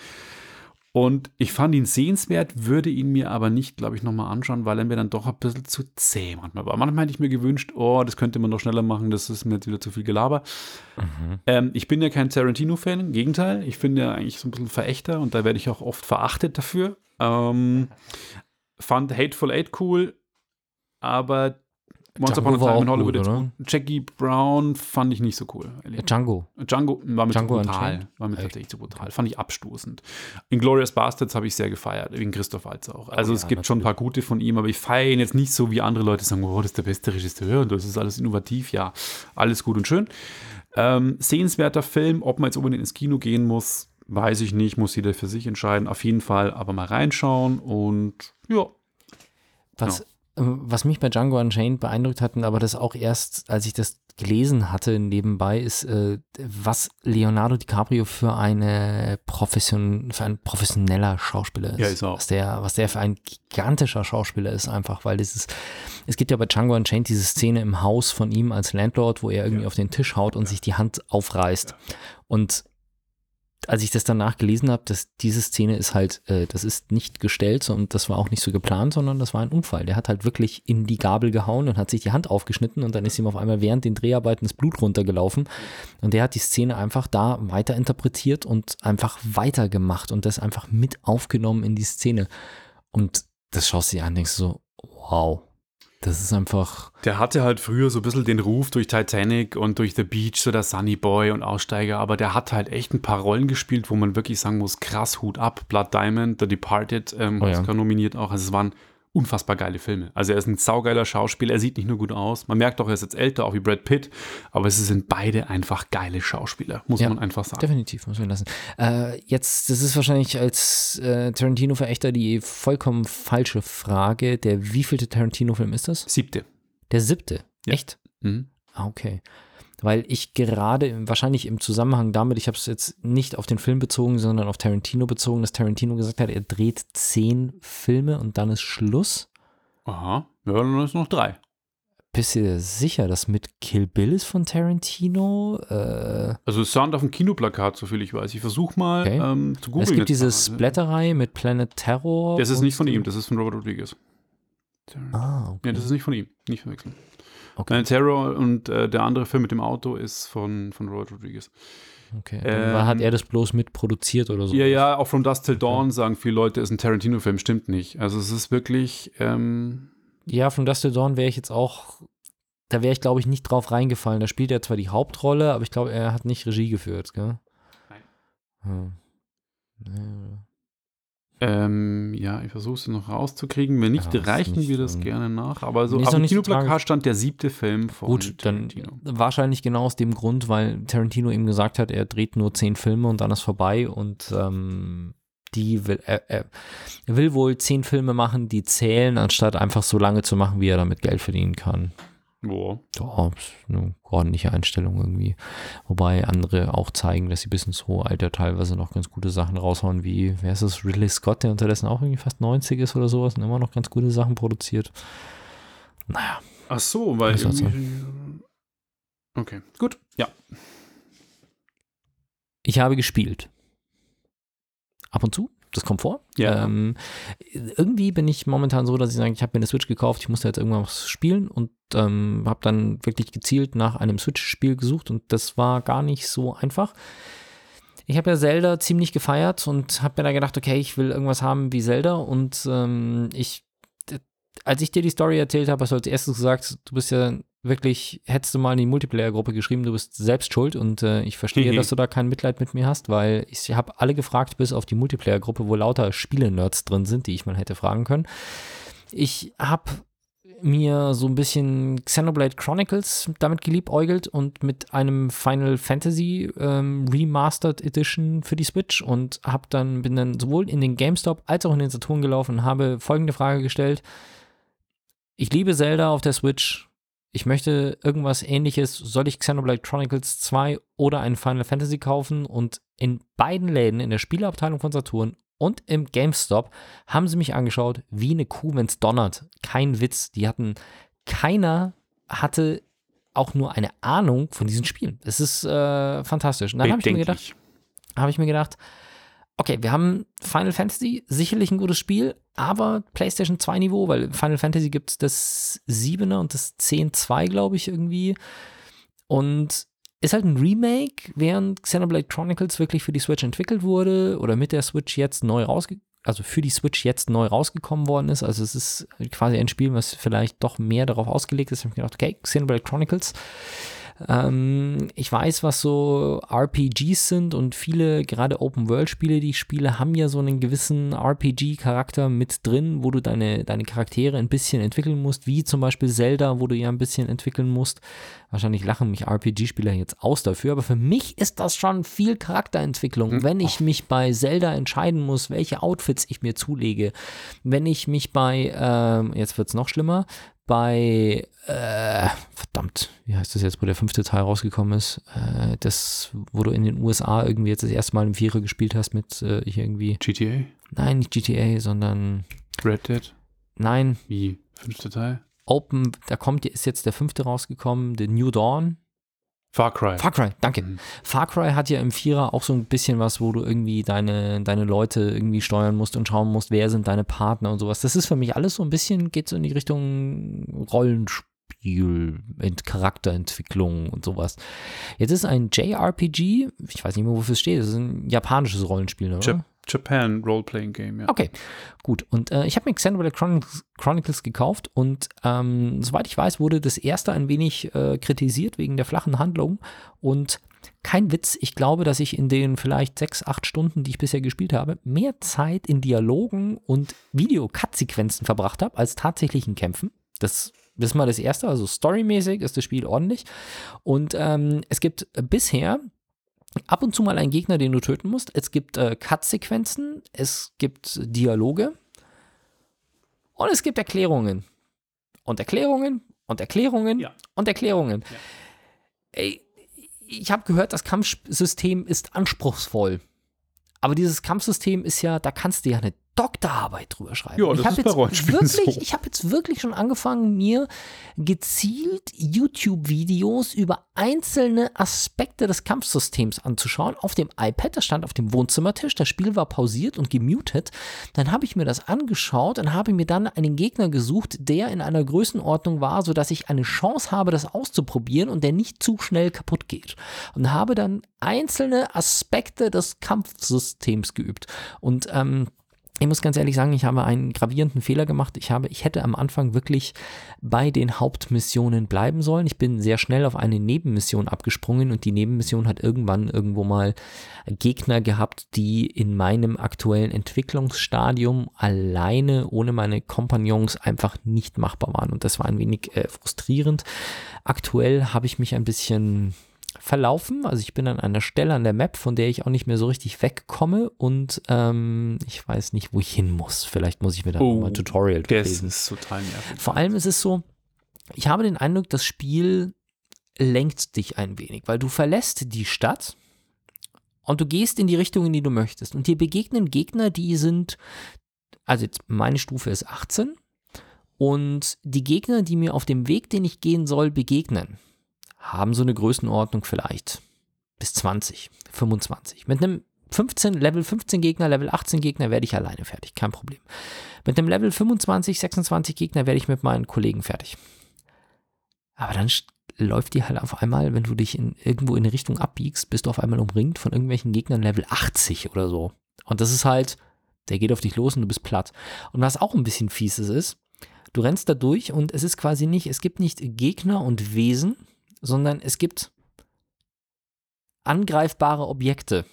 und ich fand ihn sehenswert, würde ihn mir aber nicht, glaube ich, nochmal anschauen, weil er mir dann doch ein bisschen zu zäh manchmal war. Manchmal hätte ich mir gewünscht, oh, das könnte man noch schneller machen, das ist mir jetzt wieder zu viel Gelaber. Mhm. Ähm, ich bin ja kein Tarantino-Fan, im Gegenteil. Ich bin ja eigentlich so ein bisschen Verächter und da werde ich auch oft verachtet dafür. Ähm, fand Hateful Eight cool, aber Once Upon a Time in Hollywood. Gut, oder? Jackie Brown fand ich nicht so cool. Ehrlich. Django. Django war mir Django zu brutal. War mir tatsächlich zu brutal. Fand ich abstoßend. Inglourious Bastards habe ich sehr gefeiert, wegen Christoph Waltz auch. Also oh, es ja, gibt natürlich. schon ein paar gute von ihm, aber ich feiere ihn jetzt nicht so, wie andere Leute sagen, oh, das ist der beste Regisseur und das ist alles innovativ. Ja, alles gut und schön. Ähm, sehenswerter Film, ob man jetzt unbedingt ins Kino gehen muss, weiß ich nicht, muss jeder für sich entscheiden. Auf jeden Fall aber mal reinschauen und ja. Was, genau. Was mich bei Django Unchained beeindruckt hat, aber das auch erst, als ich das gelesen hatte nebenbei, ist, äh, was Leonardo DiCaprio für eine Profession, für ein professioneller Schauspieler ist. Ja, ist auch. Was der, was der für ein gigantischer Schauspieler ist, einfach, weil dieses, es gibt ja bei Django Unchained diese Szene im Haus von ihm als Landlord, wo er irgendwie ja. auf den Tisch haut und ja. sich die Hand aufreißt. Ja. Und als ich das danach gelesen habe, dass diese Szene ist halt, äh, das ist nicht gestellt und das war auch nicht so geplant, sondern das war ein Unfall. Der hat halt wirklich in die Gabel gehauen und hat sich die Hand aufgeschnitten und dann ist ihm auf einmal während den Dreharbeiten das Blut runtergelaufen und der hat die Szene einfach da weiter interpretiert und einfach weitergemacht und das einfach mit aufgenommen in die Szene. Und das schaust du dir an, denkst so, wow, das ist einfach. Der hatte halt früher so ein bisschen den Ruf durch Titanic und durch The Beach, so der Sunny Boy und Aussteiger, aber der hat halt echt ein paar Rollen gespielt, wo man wirklich sagen muss, krass, Hut ab. Blood Diamond, The Departed, ähm, oh ja. Oscar nominiert auch. Also es waren unfassbar geile Filme. Also er ist ein saugeiler Schauspieler, er sieht nicht nur gut aus, man merkt doch, er ist jetzt älter, auch wie Brad Pitt, aber es sind beide einfach geile Schauspieler, muss Ja, man einfach sagen. Definitiv, muss man lassen. Äh, jetzt, das ist wahrscheinlich als äh, Tarantino-Verächter die vollkommen falsche Frage. Der wievielte Tarantino-Film ist das? Siebte. Der siebte. Ja. Echt? Mhm. Ah, okay. Weil ich gerade, wahrscheinlich im Zusammenhang damit, ich habe es jetzt nicht auf den Film bezogen, sondern auf Tarantino bezogen, dass Tarantino gesagt hat, er dreht zehn Filme und dann ist Schluss. Aha, ja, dann ist noch drei. Bist du dir sicher, dass mit Kill Bill ist von Tarantino? Äh, Also es stand auf dem Kinoplakat, soviel ich weiß. Ich versuche mal Okay. ähm, zu googeln. es gibt diese. Splatterei mit Planet Terror. Das ist nicht von ihm, das ist von Robert Rodriguez. Ah, okay. Ja, das ist nicht von ihm, nicht verwechseln. Okay. Planet Terror und äh, der andere Film mit dem Auto ist von, von Robert Rodriguez. okay. Dann war- hat ähm, er das bloß mitproduziert oder so? Ja, ja, auch From Dust Till Dawn sagen viele Leute, ist ein Tarantino-Film, stimmt nicht. Also es ist wirklich, ähm, Ja, von Dust Till Dawn wäre ich jetzt auch, da wäre ich glaube ich nicht drauf reingefallen. Da spielt er zwar die Hauptrolle, aber ich glaube, er hat nicht Regie geführt, gell? Hm. Ja. Ähm, ja, ich versuche es noch rauszukriegen. Wenn nicht, Ja, ist reichen nicht wir das gerne nach. Aber so auf dem Kinoplakat stand der siebte Film von Gut, dann Tarantino. wahrscheinlich genau aus dem Grund, weil Tarantino ihm gesagt hat, er dreht nur zehn Filme und dann ist vorbei und ähm, die will, er er will wohl zehn Filme machen, die zählen, anstatt einfach so lange zu machen, wie er damit Geld verdienen kann. Boah. Ja, eine ordentliche Einstellung irgendwie. Wobei andere auch zeigen, dass sie bis ins hohe Alter teilweise noch ganz gute Sachen raushauen, wie, wer ist das, Ridley Scott, der unterdessen auch irgendwie fast 90 ist oder sowas und immer noch ganz gute Sachen produziert. Naja, Ach so, weil so. irgendwie- Okay, gut. Ja. ich habe gespielt. Ab und zu, das kommt vor. Ja. Ähm, irgendwie bin ich momentan so, dass ich sage, ich habe mir eine Switch gekauft, ich musste jetzt irgendwann was spielen und ähm, habe dann wirklich gezielt nach einem Switch-Spiel gesucht und das war gar nicht so einfach. Ich habe ja Zelda ziemlich gefeiert und habe mir da gedacht, okay, ich will irgendwas haben wie Zelda und ähm, ich, als ich dir die Story erzählt habe, hast du als erstes gesagt, du bist ja wirklich, hättest du mal in die Multiplayer-Gruppe geschrieben, du bist selbst schuld und äh, ich verstehe, Mhm. dass du da kein Mitleid mit mir hast, weil ich habe alle gefragt, bis auf die Multiplayer-Gruppe, wo lauter Spiele-Nerds drin sind, die ich mal hätte fragen können. Ich habe mir so ein bisschen Xenoblade Chronicles damit geliebäugelt und mit einem Final Fantasy ähm, Remastered Edition für die Switch und habe dann bin dann sowohl in den GameStop als auch in den Saturn gelaufen und habe folgende Frage gestellt: Ich liebe Zelda auf der Switch. Ich möchte irgendwas ähnliches. Soll ich Xenoblade Chronicles 2 oder ein Final Fantasy kaufen? Und in beiden Läden, in der Spieleabteilung von Saturn und im GameStop, haben sie mich angeschaut wie eine Kuh, wenn es donnert. Kein Witz. Die hatten, keiner hatte auch nur eine Ahnung von diesen Spielen. Es ist äh, fantastisch. Und dann habe ich mir gedacht, habe ich mir gedacht, okay, wir haben Final Fantasy, sicherlich ein gutes Spiel, aber PlayStation 2 Niveau, weil Final Fantasy gibt es das 7er und das 10.2, glaube ich, irgendwie. Und ist halt ein Remake, während Xenoblade Chronicles wirklich für die Switch entwickelt wurde oder mit der Switch jetzt neu rausge also für die Switch jetzt neu rausgekommen worden ist. Also es ist quasi ein Spiel, was vielleicht doch mehr darauf ausgelegt ist. Ich habe gedacht, okay, Xenoblade Chronicles ähm, ich weiß, was so RPGs sind und viele, gerade Open-World-Spiele, die ich spiele, haben ja so einen gewissen RPG-Charakter mit drin, wo du deine, deine Charaktere ein bisschen entwickeln musst, wie zum Beispiel Zelda, wo du ja ein bisschen entwickeln musst. Wahrscheinlich lachen mich RPG-Spieler jetzt aus dafür, aber für mich ist das schon viel Charakterentwicklung, wenn ich mich bei Zelda entscheiden muss, welche Outfits ich mir zulege, wenn ich mich bei, ähm, jetzt wird es noch schlimmer, bei, äh, verdammt, wie heißt das jetzt, wo der fünfte Teil rausgekommen ist? Äh, das, wo du in den USA irgendwie jetzt das erste Mal im Vierer gespielt hast mit äh, hier irgendwie, GTA? nein, nicht GTA, sondern, Red Dead? nein, Wie? Fünfter Teil? Open, da kommt, ist jetzt der fünfte rausgekommen, The New Dawn. Far Cry. Far Cry, danke. Mhm. Far Cry hat ja im Vierer auch so ein bisschen was, wo du irgendwie deine, deine Leute irgendwie steuern musst und schauen musst, wer sind deine Partner und sowas. Das ist für mich alles so ein bisschen, geht so in die Richtung Rollenspiel, Ent- Charakterentwicklung und sowas. Jetzt ist ein JRPG, ich weiß nicht mehr, wofür es steht, das ist ein japanisches Rollenspiel, oder? Jap Japan Role-Playing Game, ja. Okay, gut. Und äh, ich habe mir Xenoblade Chronicles, Chronicles gekauft und ähm, soweit ich weiß, wurde das erste ein wenig äh, kritisiert wegen der flachen Handlung. Und kein Witz, ich glaube, dass ich in den vielleicht sechs, acht Stunden, die ich bisher gespielt habe, mehr Zeit in Dialogen und Video-Cut-Sequenzen verbracht habe, als tatsächlich in Kämpfen. Das ist mal das Erste, also storymäßig ist das Spiel ordentlich. Und ähm, es gibt bisher ab und zu mal einen Gegner, den du töten musst. Es gibt äh, Cut-Sequenzen, es gibt Dialoge und es gibt Erklärungen. Und Erklärungen und Erklärungen Ja. und Erklärungen. Ja. Ey, ich habe gehört, das Kampfsystem ist anspruchsvoll. Aber dieses Kampfsystem ist ja, da kannst du ja eine Doktorarbeit drüber schreiben. Ja, Und das ich ist bei jetzt Rollenspielen wirklich, so. Ich habe jetzt wirklich schon angefangen, mir gezielt YouTube-Videos über einzelne Aspekte des Kampfsystems anzuschauen. Auf dem iPad, das stand auf dem Wohnzimmertisch, das Spiel war pausiert und gemutet. Dann habe ich mir das angeschaut und habe mir dann einen Gegner gesucht, der in einer Größenordnung war, sodass ich eine Chance habe, das auszuprobieren und der nicht zu schnell kaputt geht. Und habe dann einzelne Aspekte des Kampfsystems geübt. Und ähm, ich muss ganz ehrlich sagen, ich habe einen gravierenden Fehler gemacht. Ich habe, ich hätte am Anfang wirklich bei den Hauptmissionen bleiben sollen. Ich bin sehr schnell auf eine Nebenmission abgesprungen und die Nebenmission hat irgendwann irgendwo mal Gegner gehabt, die in meinem aktuellen Entwicklungsstadium alleine ohne meine Kompagnons einfach nicht machbar waren. Und das war ein wenig äh, frustrierend. Aktuell habe ich mich ein bisschen verlaufen. Also ich bin an einer Stelle an der Map, von der ich auch nicht mehr so richtig wegkomme und ähm, ich weiß nicht, wo ich hin muss. Vielleicht muss ich mir da Oh, mal ein Tutorial Das durchlesen. ist total nervig. Vor allem ist es so, ich habe den Eindruck, das Spiel lenkt dich ein wenig, weil du verlässt die Stadt und du gehst in die Richtung, in die du möchtest. Und dir begegnen Gegner, die sind, also jetzt meine Stufe ist 18 und die Gegner, die mir auf dem Weg, den ich gehen soll, begegnen, haben so eine Größenordnung vielleicht bis 20, 25. Mit einem 15, Level 15 Gegner, Level 18 Gegner werde ich alleine fertig, kein Problem. Mit einem Level 25, 26 Gegner werde ich mit meinen Kollegen fertig. Aber dann läuft die halt auf einmal, wenn du dich in, irgendwo in eine Richtung abbiegst, bist du auf einmal umringt von irgendwelchen Gegnern Level 80 oder so. Und das ist halt, der geht auf dich los und du bist platt. Und was auch ein bisschen fies ist, ist, du rennst da durch und es ist quasi nicht, es gibt nicht Gegner und Wesen, sondern es gibt angreifbare Objekte.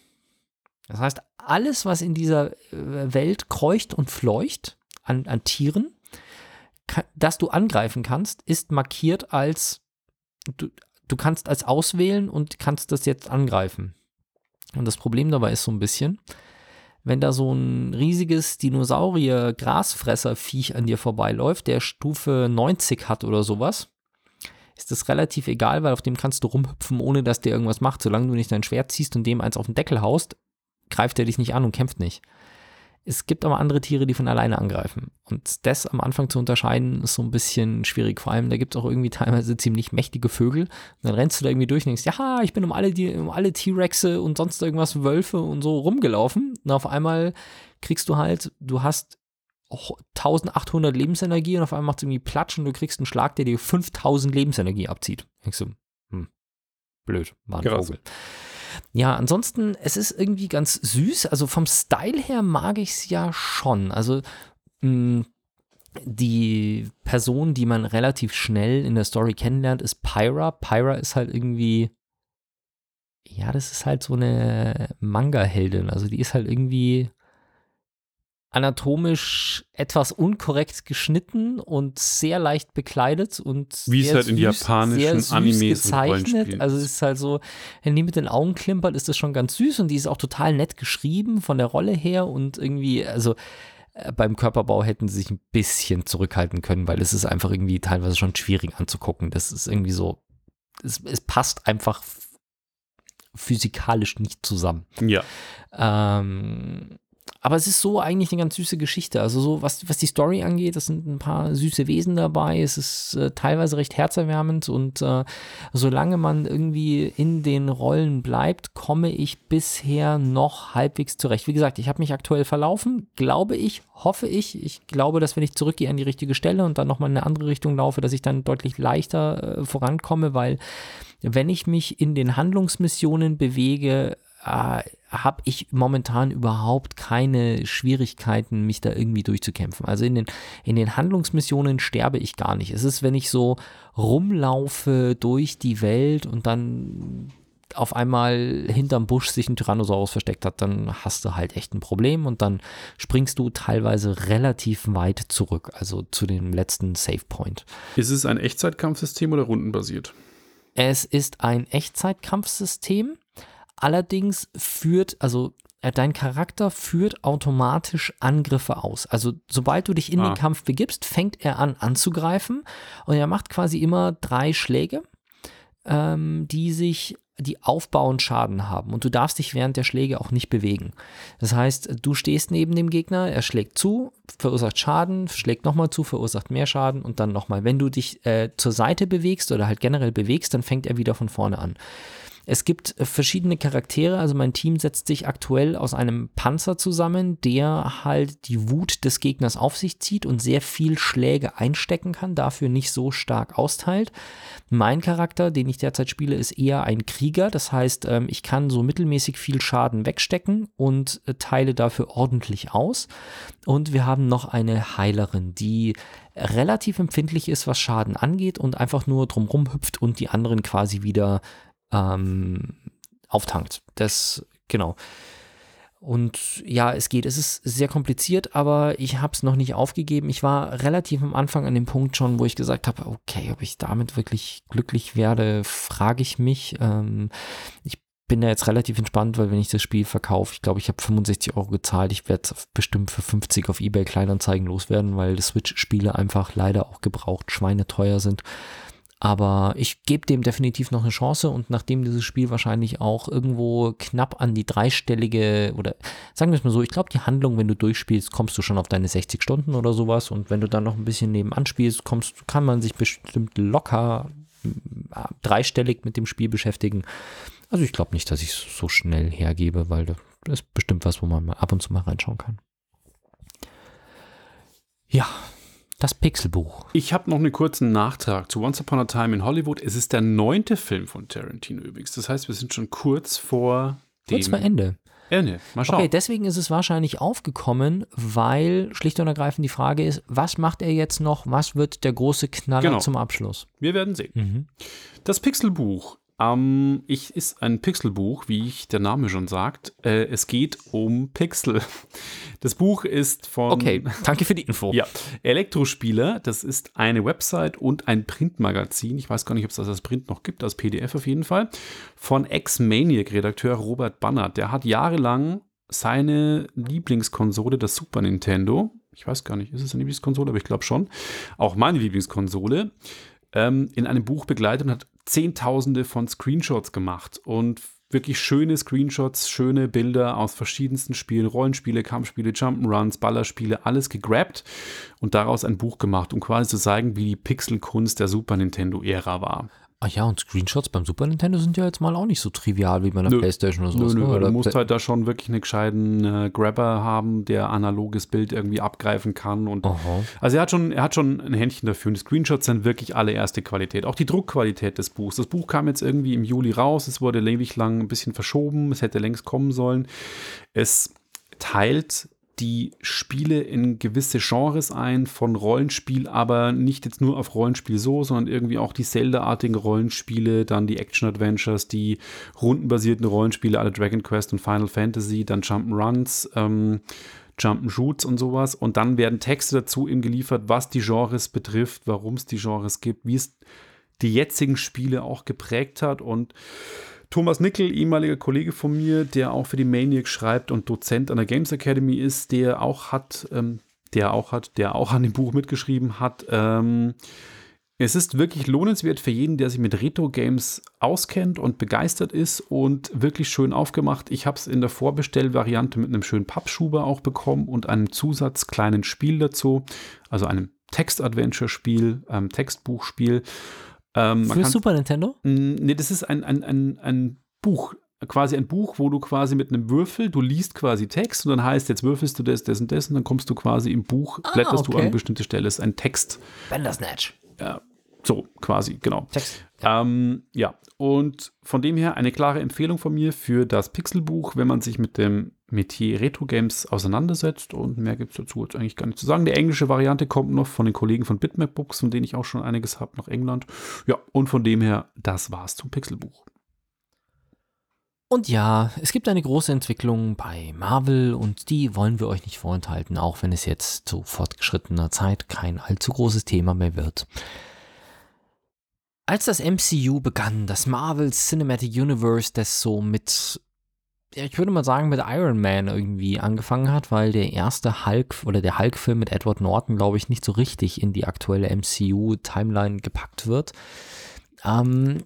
Das heißt, alles, was in dieser äh, Welt kreucht und fleucht an, an Tieren, das du angreifen kannst, ist markiert als, du, du kannst als auswählen und kannst das jetzt angreifen. Und das Problem dabei ist so ein bisschen, wenn da so ein riesiges Dinosaurier-Grasfresser-Viech an dir vorbeiläuft, der Stufe 90 hat oder sowas, ist das relativ egal, weil auf dem kannst du rumhüpfen, ohne dass der irgendwas macht. Solange du nicht dein Schwert ziehst und dem eins auf den Deckel haust, greift er dich nicht an und kämpft nicht. Es gibt aber andere Tiere, die von alleine angreifen. Und das am Anfang zu unterscheiden, ist so ein bisschen schwierig. Vor allem, da gibt es auch irgendwie teilweise ziemlich mächtige Vögel. Und dann rennst du da irgendwie durch und denkst, ja, ich bin um alle, um alle T-Rexe und sonst irgendwas Wölfe und so rumgelaufen. Und auf einmal kriegst du halt, du hast 1800 Lebensenergie und auf einmal macht es irgendwie Platsch und du kriegst einen Schlag, der dir 5000 Lebensenergie abzieht. Denkst du, hm, blöd, war ein Krass. Vogel. Ja, ansonsten, es ist irgendwie ganz süß. Also vom Style her mag ich es ja schon. Also mh, die Person, die man relativ schnell in der Story kennenlernt, ist Pyra. Pyra ist halt irgendwie, ja, das ist halt so eine Manga-Heldin. Also die ist halt irgendwie anatomisch etwas unkorrekt geschnitten und sehr leicht bekleidet und Wie es halt in süß, japanischen sehr süß Animes gezeichnet. Also ist. es ist halt so, wenn die mit den Augen klimpert, ist das schon ganz süß und die ist auch total nett geschrieben von der Rolle her und irgendwie, also äh, beim Körperbau hätten sie sich ein bisschen zurückhalten können, weil es ist einfach irgendwie teilweise schon schwierig anzugucken. Das ist irgendwie so, es, es passt einfach physikalisch nicht zusammen. Ja. Ähm, aber es ist so eigentlich eine ganz süße Geschichte. Also so, was, was die Story angeht, es sind ein paar süße Wesen dabei. Es ist äh, teilweise recht herzerwärmend und äh, solange man irgendwie in den Rollen bleibt, komme ich bisher noch halbwegs zurecht. Wie gesagt, ich habe mich aktuell verlaufen, glaube ich, hoffe ich. Ich glaube, dass wenn ich zurückgehe an die richtige Stelle und dann nochmal in eine andere Richtung laufe, dass ich dann deutlich leichter äh, vorankomme, weil wenn ich mich in den Handlungsmissionen bewege, äh, habe ich momentan überhaupt keine Schwierigkeiten, mich da irgendwie durchzukämpfen. Also in den, in den Handlungsmissionen sterbe ich gar nicht. Es ist, wenn ich so rumlaufe durch die Welt und dann auf einmal hinterm Busch sich ein Tyrannosaurus versteckt hat, dann hast du halt echt ein Problem und dann springst du teilweise relativ weit zurück, also zu dem letzten Save Point. Ist es ein Echtzeitkampfsystem oder rundenbasiert? Es ist ein Echtzeitkampfsystem, allerdings führt, also äh, dein Charakter führt automatisch Angriffe aus. Also sobald du dich in Ah. den Kampf begibst, fängt er an anzugreifen und er macht quasi immer drei Schläge, ähm, die sich die aufbauend Schaden haben und du darfst dich während der Schläge auch nicht bewegen. Das heißt, du stehst neben dem Gegner, er schlägt zu, verursacht Schaden, schlägt nochmal zu, verursacht mehr Schaden und dann nochmal. Wenn du dich äh, zur Seite bewegst oder halt generell bewegst, dann fängt er wieder von vorne an. Es gibt äh, verschiedene Charaktere, also mein Team setzt sich aktuell aus einem Panzer zusammen, der halt die Wut des Gegners auf sich zieht und sehr viel Schläge einstecken kann, dafür nicht so stark austeilt. Mein Charakter, den ich derzeit spiele, ist eher ein Krieger, das heißt, ähm, ich kann so mittelmäßig viel Schaden wegstecken und äh, teile dafür ordentlich aus. Und wir haben noch eine Heilerin, die relativ empfindlich ist, was Schaden angeht und einfach nur drumrum hüpft und die anderen quasi wieder ähm, auftankt. Das, genau. Und ja, es geht. Es ist sehr kompliziert, aber ich habe es noch nicht aufgegeben. Ich war relativ am Anfang an dem Punkt schon, wo ich gesagt habe, okay, ob ich damit wirklich glücklich werde, frage ich mich. Ähm, ich bin da jetzt relativ entspannt, weil wenn ich das Spiel verkaufe, ich glaube, ich habe 65 Euro gezahlt. Ich werde es bestimmt für 50 auf eBay Kleinanzeigen loswerden, weil Switch-Spiele einfach leider auch gebraucht schweineteuer sind. Aber ich gebe dem definitiv noch eine Chance und nachdem dieses Spiel wahrscheinlich auch irgendwo knapp an die dreistellige oder sagen wir es mal so, ich glaube, die Handlung, wenn du durchspielst, kommst du schon auf deine 60 Stunden oder sowas und wenn du dann noch ein bisschen nebenan spielst, kommst, kann man sich bestimmt locker äh, dreistellig mit dem Spiel beschäftigen. Also ich glaube nicht, dass ich es so schnell hergebe, weil das ist bestimmt was, wo man mal ab und zu mal reinschauen kann. Ja, das Pixelbuch. Ich habe noch einen kurzen Nachtrag zu Once Upon a Time in Hollywood. Es ist der neunte Film von Tarantino übrigens. Das heißt, wir sind schon kurz vor dem Kurz vor Ende. Ende. Mal schauen. Okay, deswegen ist es wahrscheinlich aufgekommen, weil schlicht und ergreifend die Frage ist, was macht er jetzt noch? Was wird der große Knaller Genau. zum Abschluss? Wir werden sehen. Mhm. Das Pixelbuch. Ähm, ich ist ein Pixelbuch, wie ich der Name schon sagt. Äh, es geht um Pixel. *laughs* Das Buch ist von Okay, danke für die Info. *laughs* Ja, Elektrospieler, das ist eine Website und ein Printmagazin. Ich weiß gar nicht, ob es das als Print noch gibt, als PDF auf jeden Fall. Von Ex-Maniac-Redakteur Robert Banner. Der hat jahrelang seine Lieblingskonsole, das Super Nintendo, ich weiß gar nicht, ist es eine Lieblingskonsole, aber ich glaube schon, auch meine Lieblingskonsole, ähm, in einem Buch begleitet und hat Zehntausende von Screenshots gemacht und wirklich schöne Screenshots, schöne Bilder aus verschiedensten Spielen, Rollenspiele, Kampfspiele, Jump'n'Runs, Ballerspiele, alles gegrabt und daraus ein Buch gemacht, um quasi zu zeigen, wie die Pixelkunst der Super Nintendo-Ära war. Ah ja, und Screenshots beim Super Nintendo sind ja jetzt mal auch nicht so trivial wie bei einer Nö. Playstation oder Nö, sowas. nö, ne? du Oder- musst halt da schon wirklich einen gescheiten äh, Grabber haben, der analoges Bild irgendwie abgreifen kann und Aha. Also er hat schon, er hat schon ein Händchen dafür. Und die Screenshots sind wirklich allererste Qualität. Auch die Druckqualität des Buchs. Das Buch kam jetzt irgendwie im Juli raus. Es wurde ewig lang ein bisschen verschoben. Es hätte längst kommen sollen. Es teilt die Spiele in gewisse Genres ein von Rollenspiel, aber nicht jetzt nur auf Rollenspiel so, sondern irgendwie auch die Zelda-artigen Rollenspiele, dann die Action-Adventures, die rundenbasierten Rollenspiele, alle Dragon Quest und Final Fantasy, dann Jump'n'Runs, ähm, Jump'n'Shoots und sowas. Und dann werden Texte dazu ihm geliefert, was die Genres betrifft, warum es die Genres gibt, wie es die jetzigen Spiele auch geprägt hat. Und Thomas Nickel, ehemaliger Kollege von mir, der auch für die Maniac schreibt und Dozent an der Games Academy ist, der auch hat, ähm, der auch hat, der auch an dem Buch mitgeschrieben hat. Ähm, es ist wirklich lohnenswert für jeden, der sich mit Retro-Games auskennt und begeistert ist und wirklich schön aufgemacht. Ich habe es in der Vorbestellvariante mit einem schönen Pappschuber auch bekommen und einem Zusatz kleinen Spiel dazu, also einem Text-Adventure-Spiel, einem Textbuchspiel. Ähm, Für Super Nintendo? Nee, das ist ein, ein, ein, ein Buch, quasi ein Buch, wo du quasi mit einem Würfel, du liest quasi Text und dann heißt, jetzt würfelst du das, das und das und dann kommst du quasi im Buch, Ah, blätterst du an okay. eine bestimmte Stelle. Ist ein Text, Bandersnatch. ja, so quasi, genau. Text. Ähm, ja, und von dem her eine klare Empfehlung von mir für das Pixelbuch, wenn man sich mit dem Metier Retro Games auseinandersetzt und mehr gibt es dazu jetzt eigentlich gar nicht zu sagen. Die englische Variante kommt noch von den Kollegen von Bitmap Books, von denen ich auch schon einiges habe nach England. Ja, und von dem her, das war's zum Pixelbuch. Und ja, es gibt eine große Entwicklung bei Marvel und die wollen wir euch nicht vorenthalten, auch wenn es jetzt zu fortgeschrittener Zeit kein allzu großes Thema mehr wird. Als das MCU begann, das Marvel Cinematic Universe, das so mit, ja, ich würde mal sagen, mit Iron Man irgendwie angefangen hat, weil der erste Hulk oder der Hulk-Film mit Edward Norton, glaube ich, nicht so richtig in die aktuelle MCU-Timeline gepackt wird. Ähm,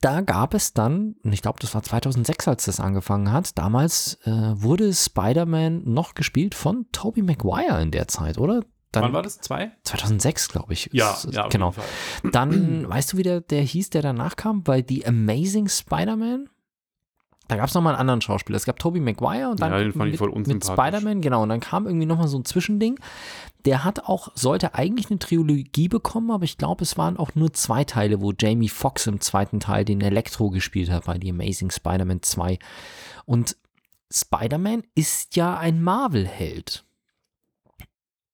da gab es dann, und ich glaube, das war 2006, als das angefangen hat, damals äh, wurde Spider-Man noch gespielt von Tobey Maguire in der Zeit, oder? Dann, Wann war das? Zwei? 2006, glaube ich. Ja, ja genau. Dann, weißt du, wie der, der hieß, der danach kam? Bei The Amazing Spider-Man? Da gab es nochmal einen anderen Schauspieler. Es gab Tobey Maguire und dann ja, den fand ich voll mit, mit Spider-Man, genau. Und dann kam irgendwie nochmal so ein Zwischending. Der hat auch, sollte eigentlich eine Trilogie bekommen, aber ich glaube, es waren auch nur zwei Teile, wo Jamie Foxx im zweiten Teil den Elektro gespielt hat bei The Amazing Spider-Man 2. Und Spider-Man ist ja ein Marvel-Held.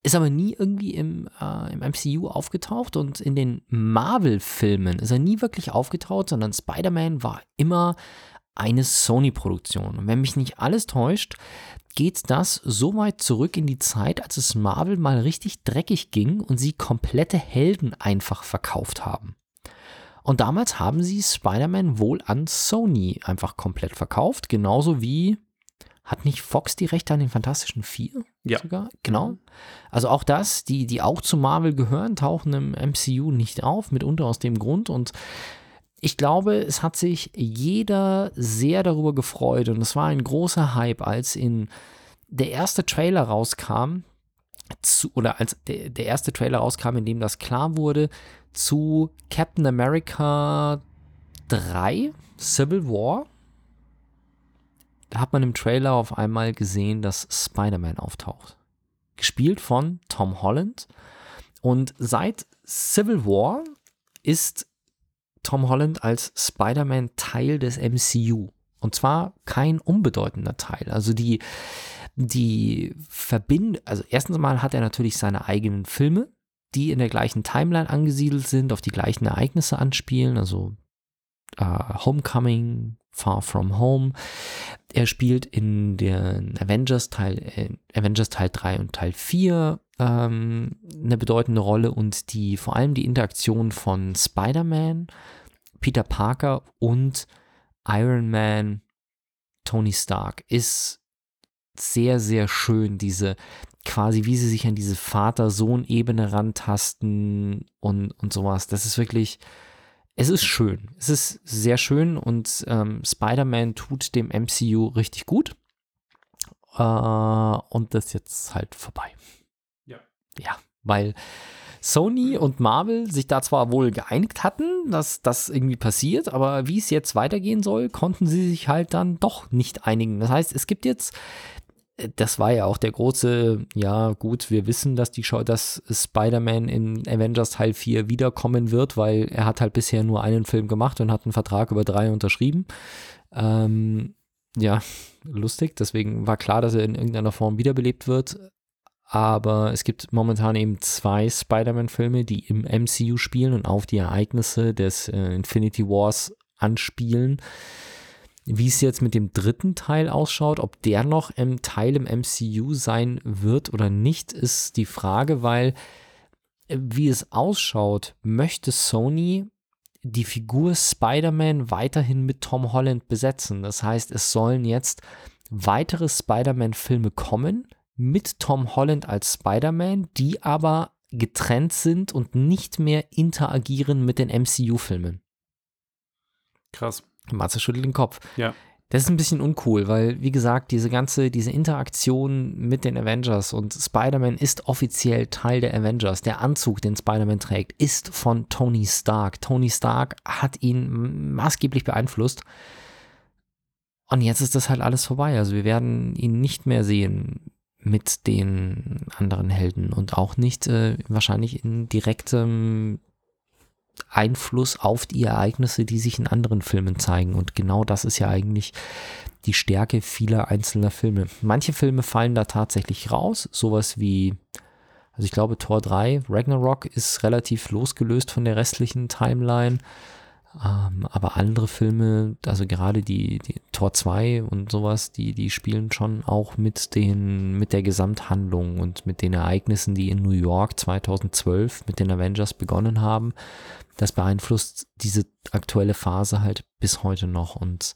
Ist aber nie irgendwie im, äh, im MCU aufgetaucht und in den Marvel-Filmen ist er nie wirklich aufgetaucht, sondern Spider-Man war immer eine Sony-Produktion. Und wenn mich nicht alles täuscht, geht das so weit zurück in die Zeit, als es Marvel mal richtig dreckig ging und sie komplette Helden einfach verkauft haben. Und damals haben sie Spider-Man wohl an Sony einfach komplett verkauft, genauso wie hat nicht Fox die Rechte an den Fantastischen Vier? Ja. Sogar? Genau. Also auch das, die, die auch zu Marvel gehören, tauchen im MCU nicht auf, mitunter aus dem Grund. Und ich glaube, es hat sich jeder sehr darüber gefreut und es war ein großer Hype, als in der erste Trailer rauskam, zu, oder als der, der erste Trailer rauskam, in dem das klar wurde, zu Captain America 3, Civil War. Da hat man im Trailer auf einmal gesehen, dass Spider-Man auftaucht. Gespielt von Tom Holland. Und seit Civil War ist Tom Holland als Spider-Man Teil des MCU. Und zwar kein unbedeutender Teil. Also die, die Verbindung, also erstens mal hat er natürlich seine eigenen Filme, die in der gleichen Timeline angesiedelt sind, auf die gleichen Ereignisse anspielen, also äh, Homecoming, Far From Home. Er spielt in den Avengers Teil, äh, Avengers Teil 3 und Teil 4 ähm, eine bedeutende Rolle und die, vor allem die Interaktion von Spider-Man, Peter Parker und Iron Man, Tony Stark ist sehr, sehr schön, diese quasi, wie sie sich an diese Vater-Sohn-Ebene rantasten und, und sowas. Das ist wirklich, es ist schön. Es ist sehr schön und ähm, Spider-Man tut dem MCU richtig gut. Äh, und das ist jetzt halt vorbei. Ja. Ja, weil Sony und Marvel sich da zwar wohl geeinigt hatten, dass das irgendwie passiert, aber wie es jetzt weitergehen soll, konnten sie sich halt dann doch nicht einigen. Das heißt, es gibt jetzt das war ja auch der große, ja gut, wir wissen, dass die Show, dass Spider-Man in Avengers Teil 4 wiederkommen wird, weil er hat halt bisher nur einen Film gemacht und hat einen Vertrag über drei unterschrieben. Ähm, ja, lustig, deswegen war klar, dass er in irgendeiner Form wiederbelebt wird. Aber es gibt momentan eben zwei Spider-Man-Filme, die im MCU spielen und auf die Ereignisse des äh, Infinity Wars anspielen. Wie es jetzt mit dem dritten Teil ausschaut, ob der noch im Teil im MCU sein wird oder nicht, ist die Frage, weil äh, wie es ausschaut, möchte Sony die Figur Spider-Man weiterhin mit Tom Holland besetzen. Das heißt, es sollen jetzt weitere Spider-Man-Filme kommen mit Tom Holland als Spider-Man, die aber getrennt sind und nicht mehr interagieren mit den MCU-Filmen. Krass. Matze schüttelt den Kopf. Ja. Das ist ein bisschen uncool, weil, wie gesagt, diese ganze, diese Interaktion mit den Avengers und Spider-Man ist offiziell Teil der Avengers. Der Anzug, den Spider-Man trägt, ist von Tony Stark. Tony Stark hat ihn maßgeblich beeinflusst. Und jetzt ist das halt alles vorbei. Also wir werden ihn nicht mehr sehen mit den anderen Helden und auch nicht äh, wahrscheinlich in direktem Einfluss auf die Ereignisse, die sich in anderen Filmen zeigen. Und genau das ist ja eigentlich die Stärke vieler einzelner Filme. Manche Filme fallen da tatsächlich raus, sowas wie, also ich glaube, Tor 3, Ragnarok ist relativ losgelöst von der restlichen Timeline. Ähm, aber andere Filme, also gerade die, die Tor 2 und sowas, die, die spielen schon auch mit den, mit der Gesamthandlung und mit den Ereignissen, die in New York 2012 mit den Avengers begonnen haben. Das beeinflusst diese aktuelle Phase halt bis heute noch. Und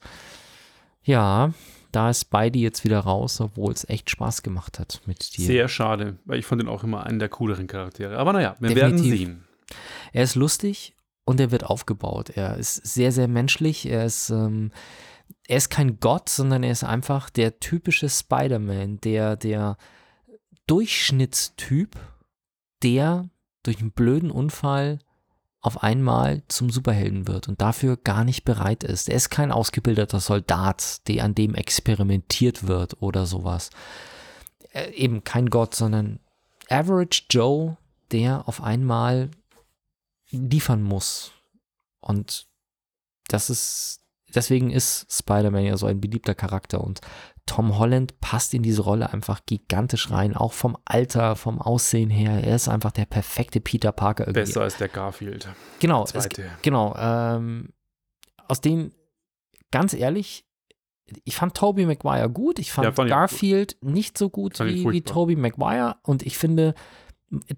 ja, da ist Spidey jetzt wieder raus, obwohl es echt Spaß gemacht hat mit dir. Sehr schade, weil ich fand ihn auch immer einen der cooleren Charaktere. Aber naja, wir werden Definitiv. sehen. Er ist lustig und er wird aufgebaut. Er ist sehr, sehr menschlich. Er ist, ähm, er ist kein Gott, sondern er ist einfach der typische Spider-Man, der, der Durchschnittstyp, der durch einen blöden Unfall auf einmal zum Superhelden wird und dafür gar nicht bereit ist. Er ist kein ausgebildeter Soldat, der an dem experimentiert wird oder sowas. Äh, eben kein Gott, sondern Average Joe, der auf einmal liefern muss. Und das ist, deswegen ist Spider-Man ja so ein beliebter Charakter und Tom Holland passt in diese Rolle einfach gigantisch rein, auch vom Alter, vom Aussehen her. Er ist einfach der perfekte Peter Parker irgendwie. Besser als der Garfield. Genau, es, genau. Ähm, aus den, ganz ehrlich, ich fand Tobey Maguire gut. Ich fand, Ja, fand ich Garfield nicht so gut ich wie, wie. Tobey Maguire. Und ich finde,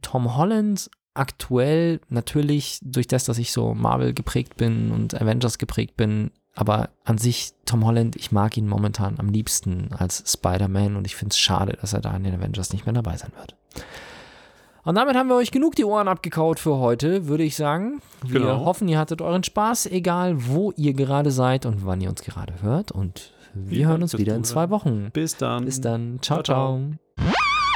Tom Holland aktuell natürlich durch das, dass ich so Marvel geprägt bin und Avengers geprägt bin, aber an sich Tom Holland, ich mag ihn momentan am liebsten als Spider-Man und ich finde es schade, dass er da in den Avengers nicht mehr dabei sein wird. Und damit haben wir euch genug die Ohren abgekaut für heute, würde ich sagen. Wir Genau. hoffen, ihr hattet euren Spaß, egal wo ihr gerade seid und wann ihr uns gerade hört. Und wir Vielen hören uns wieder in zwei Wochen. Bis dann. Bis dann. Ciao, Ciao, ciao.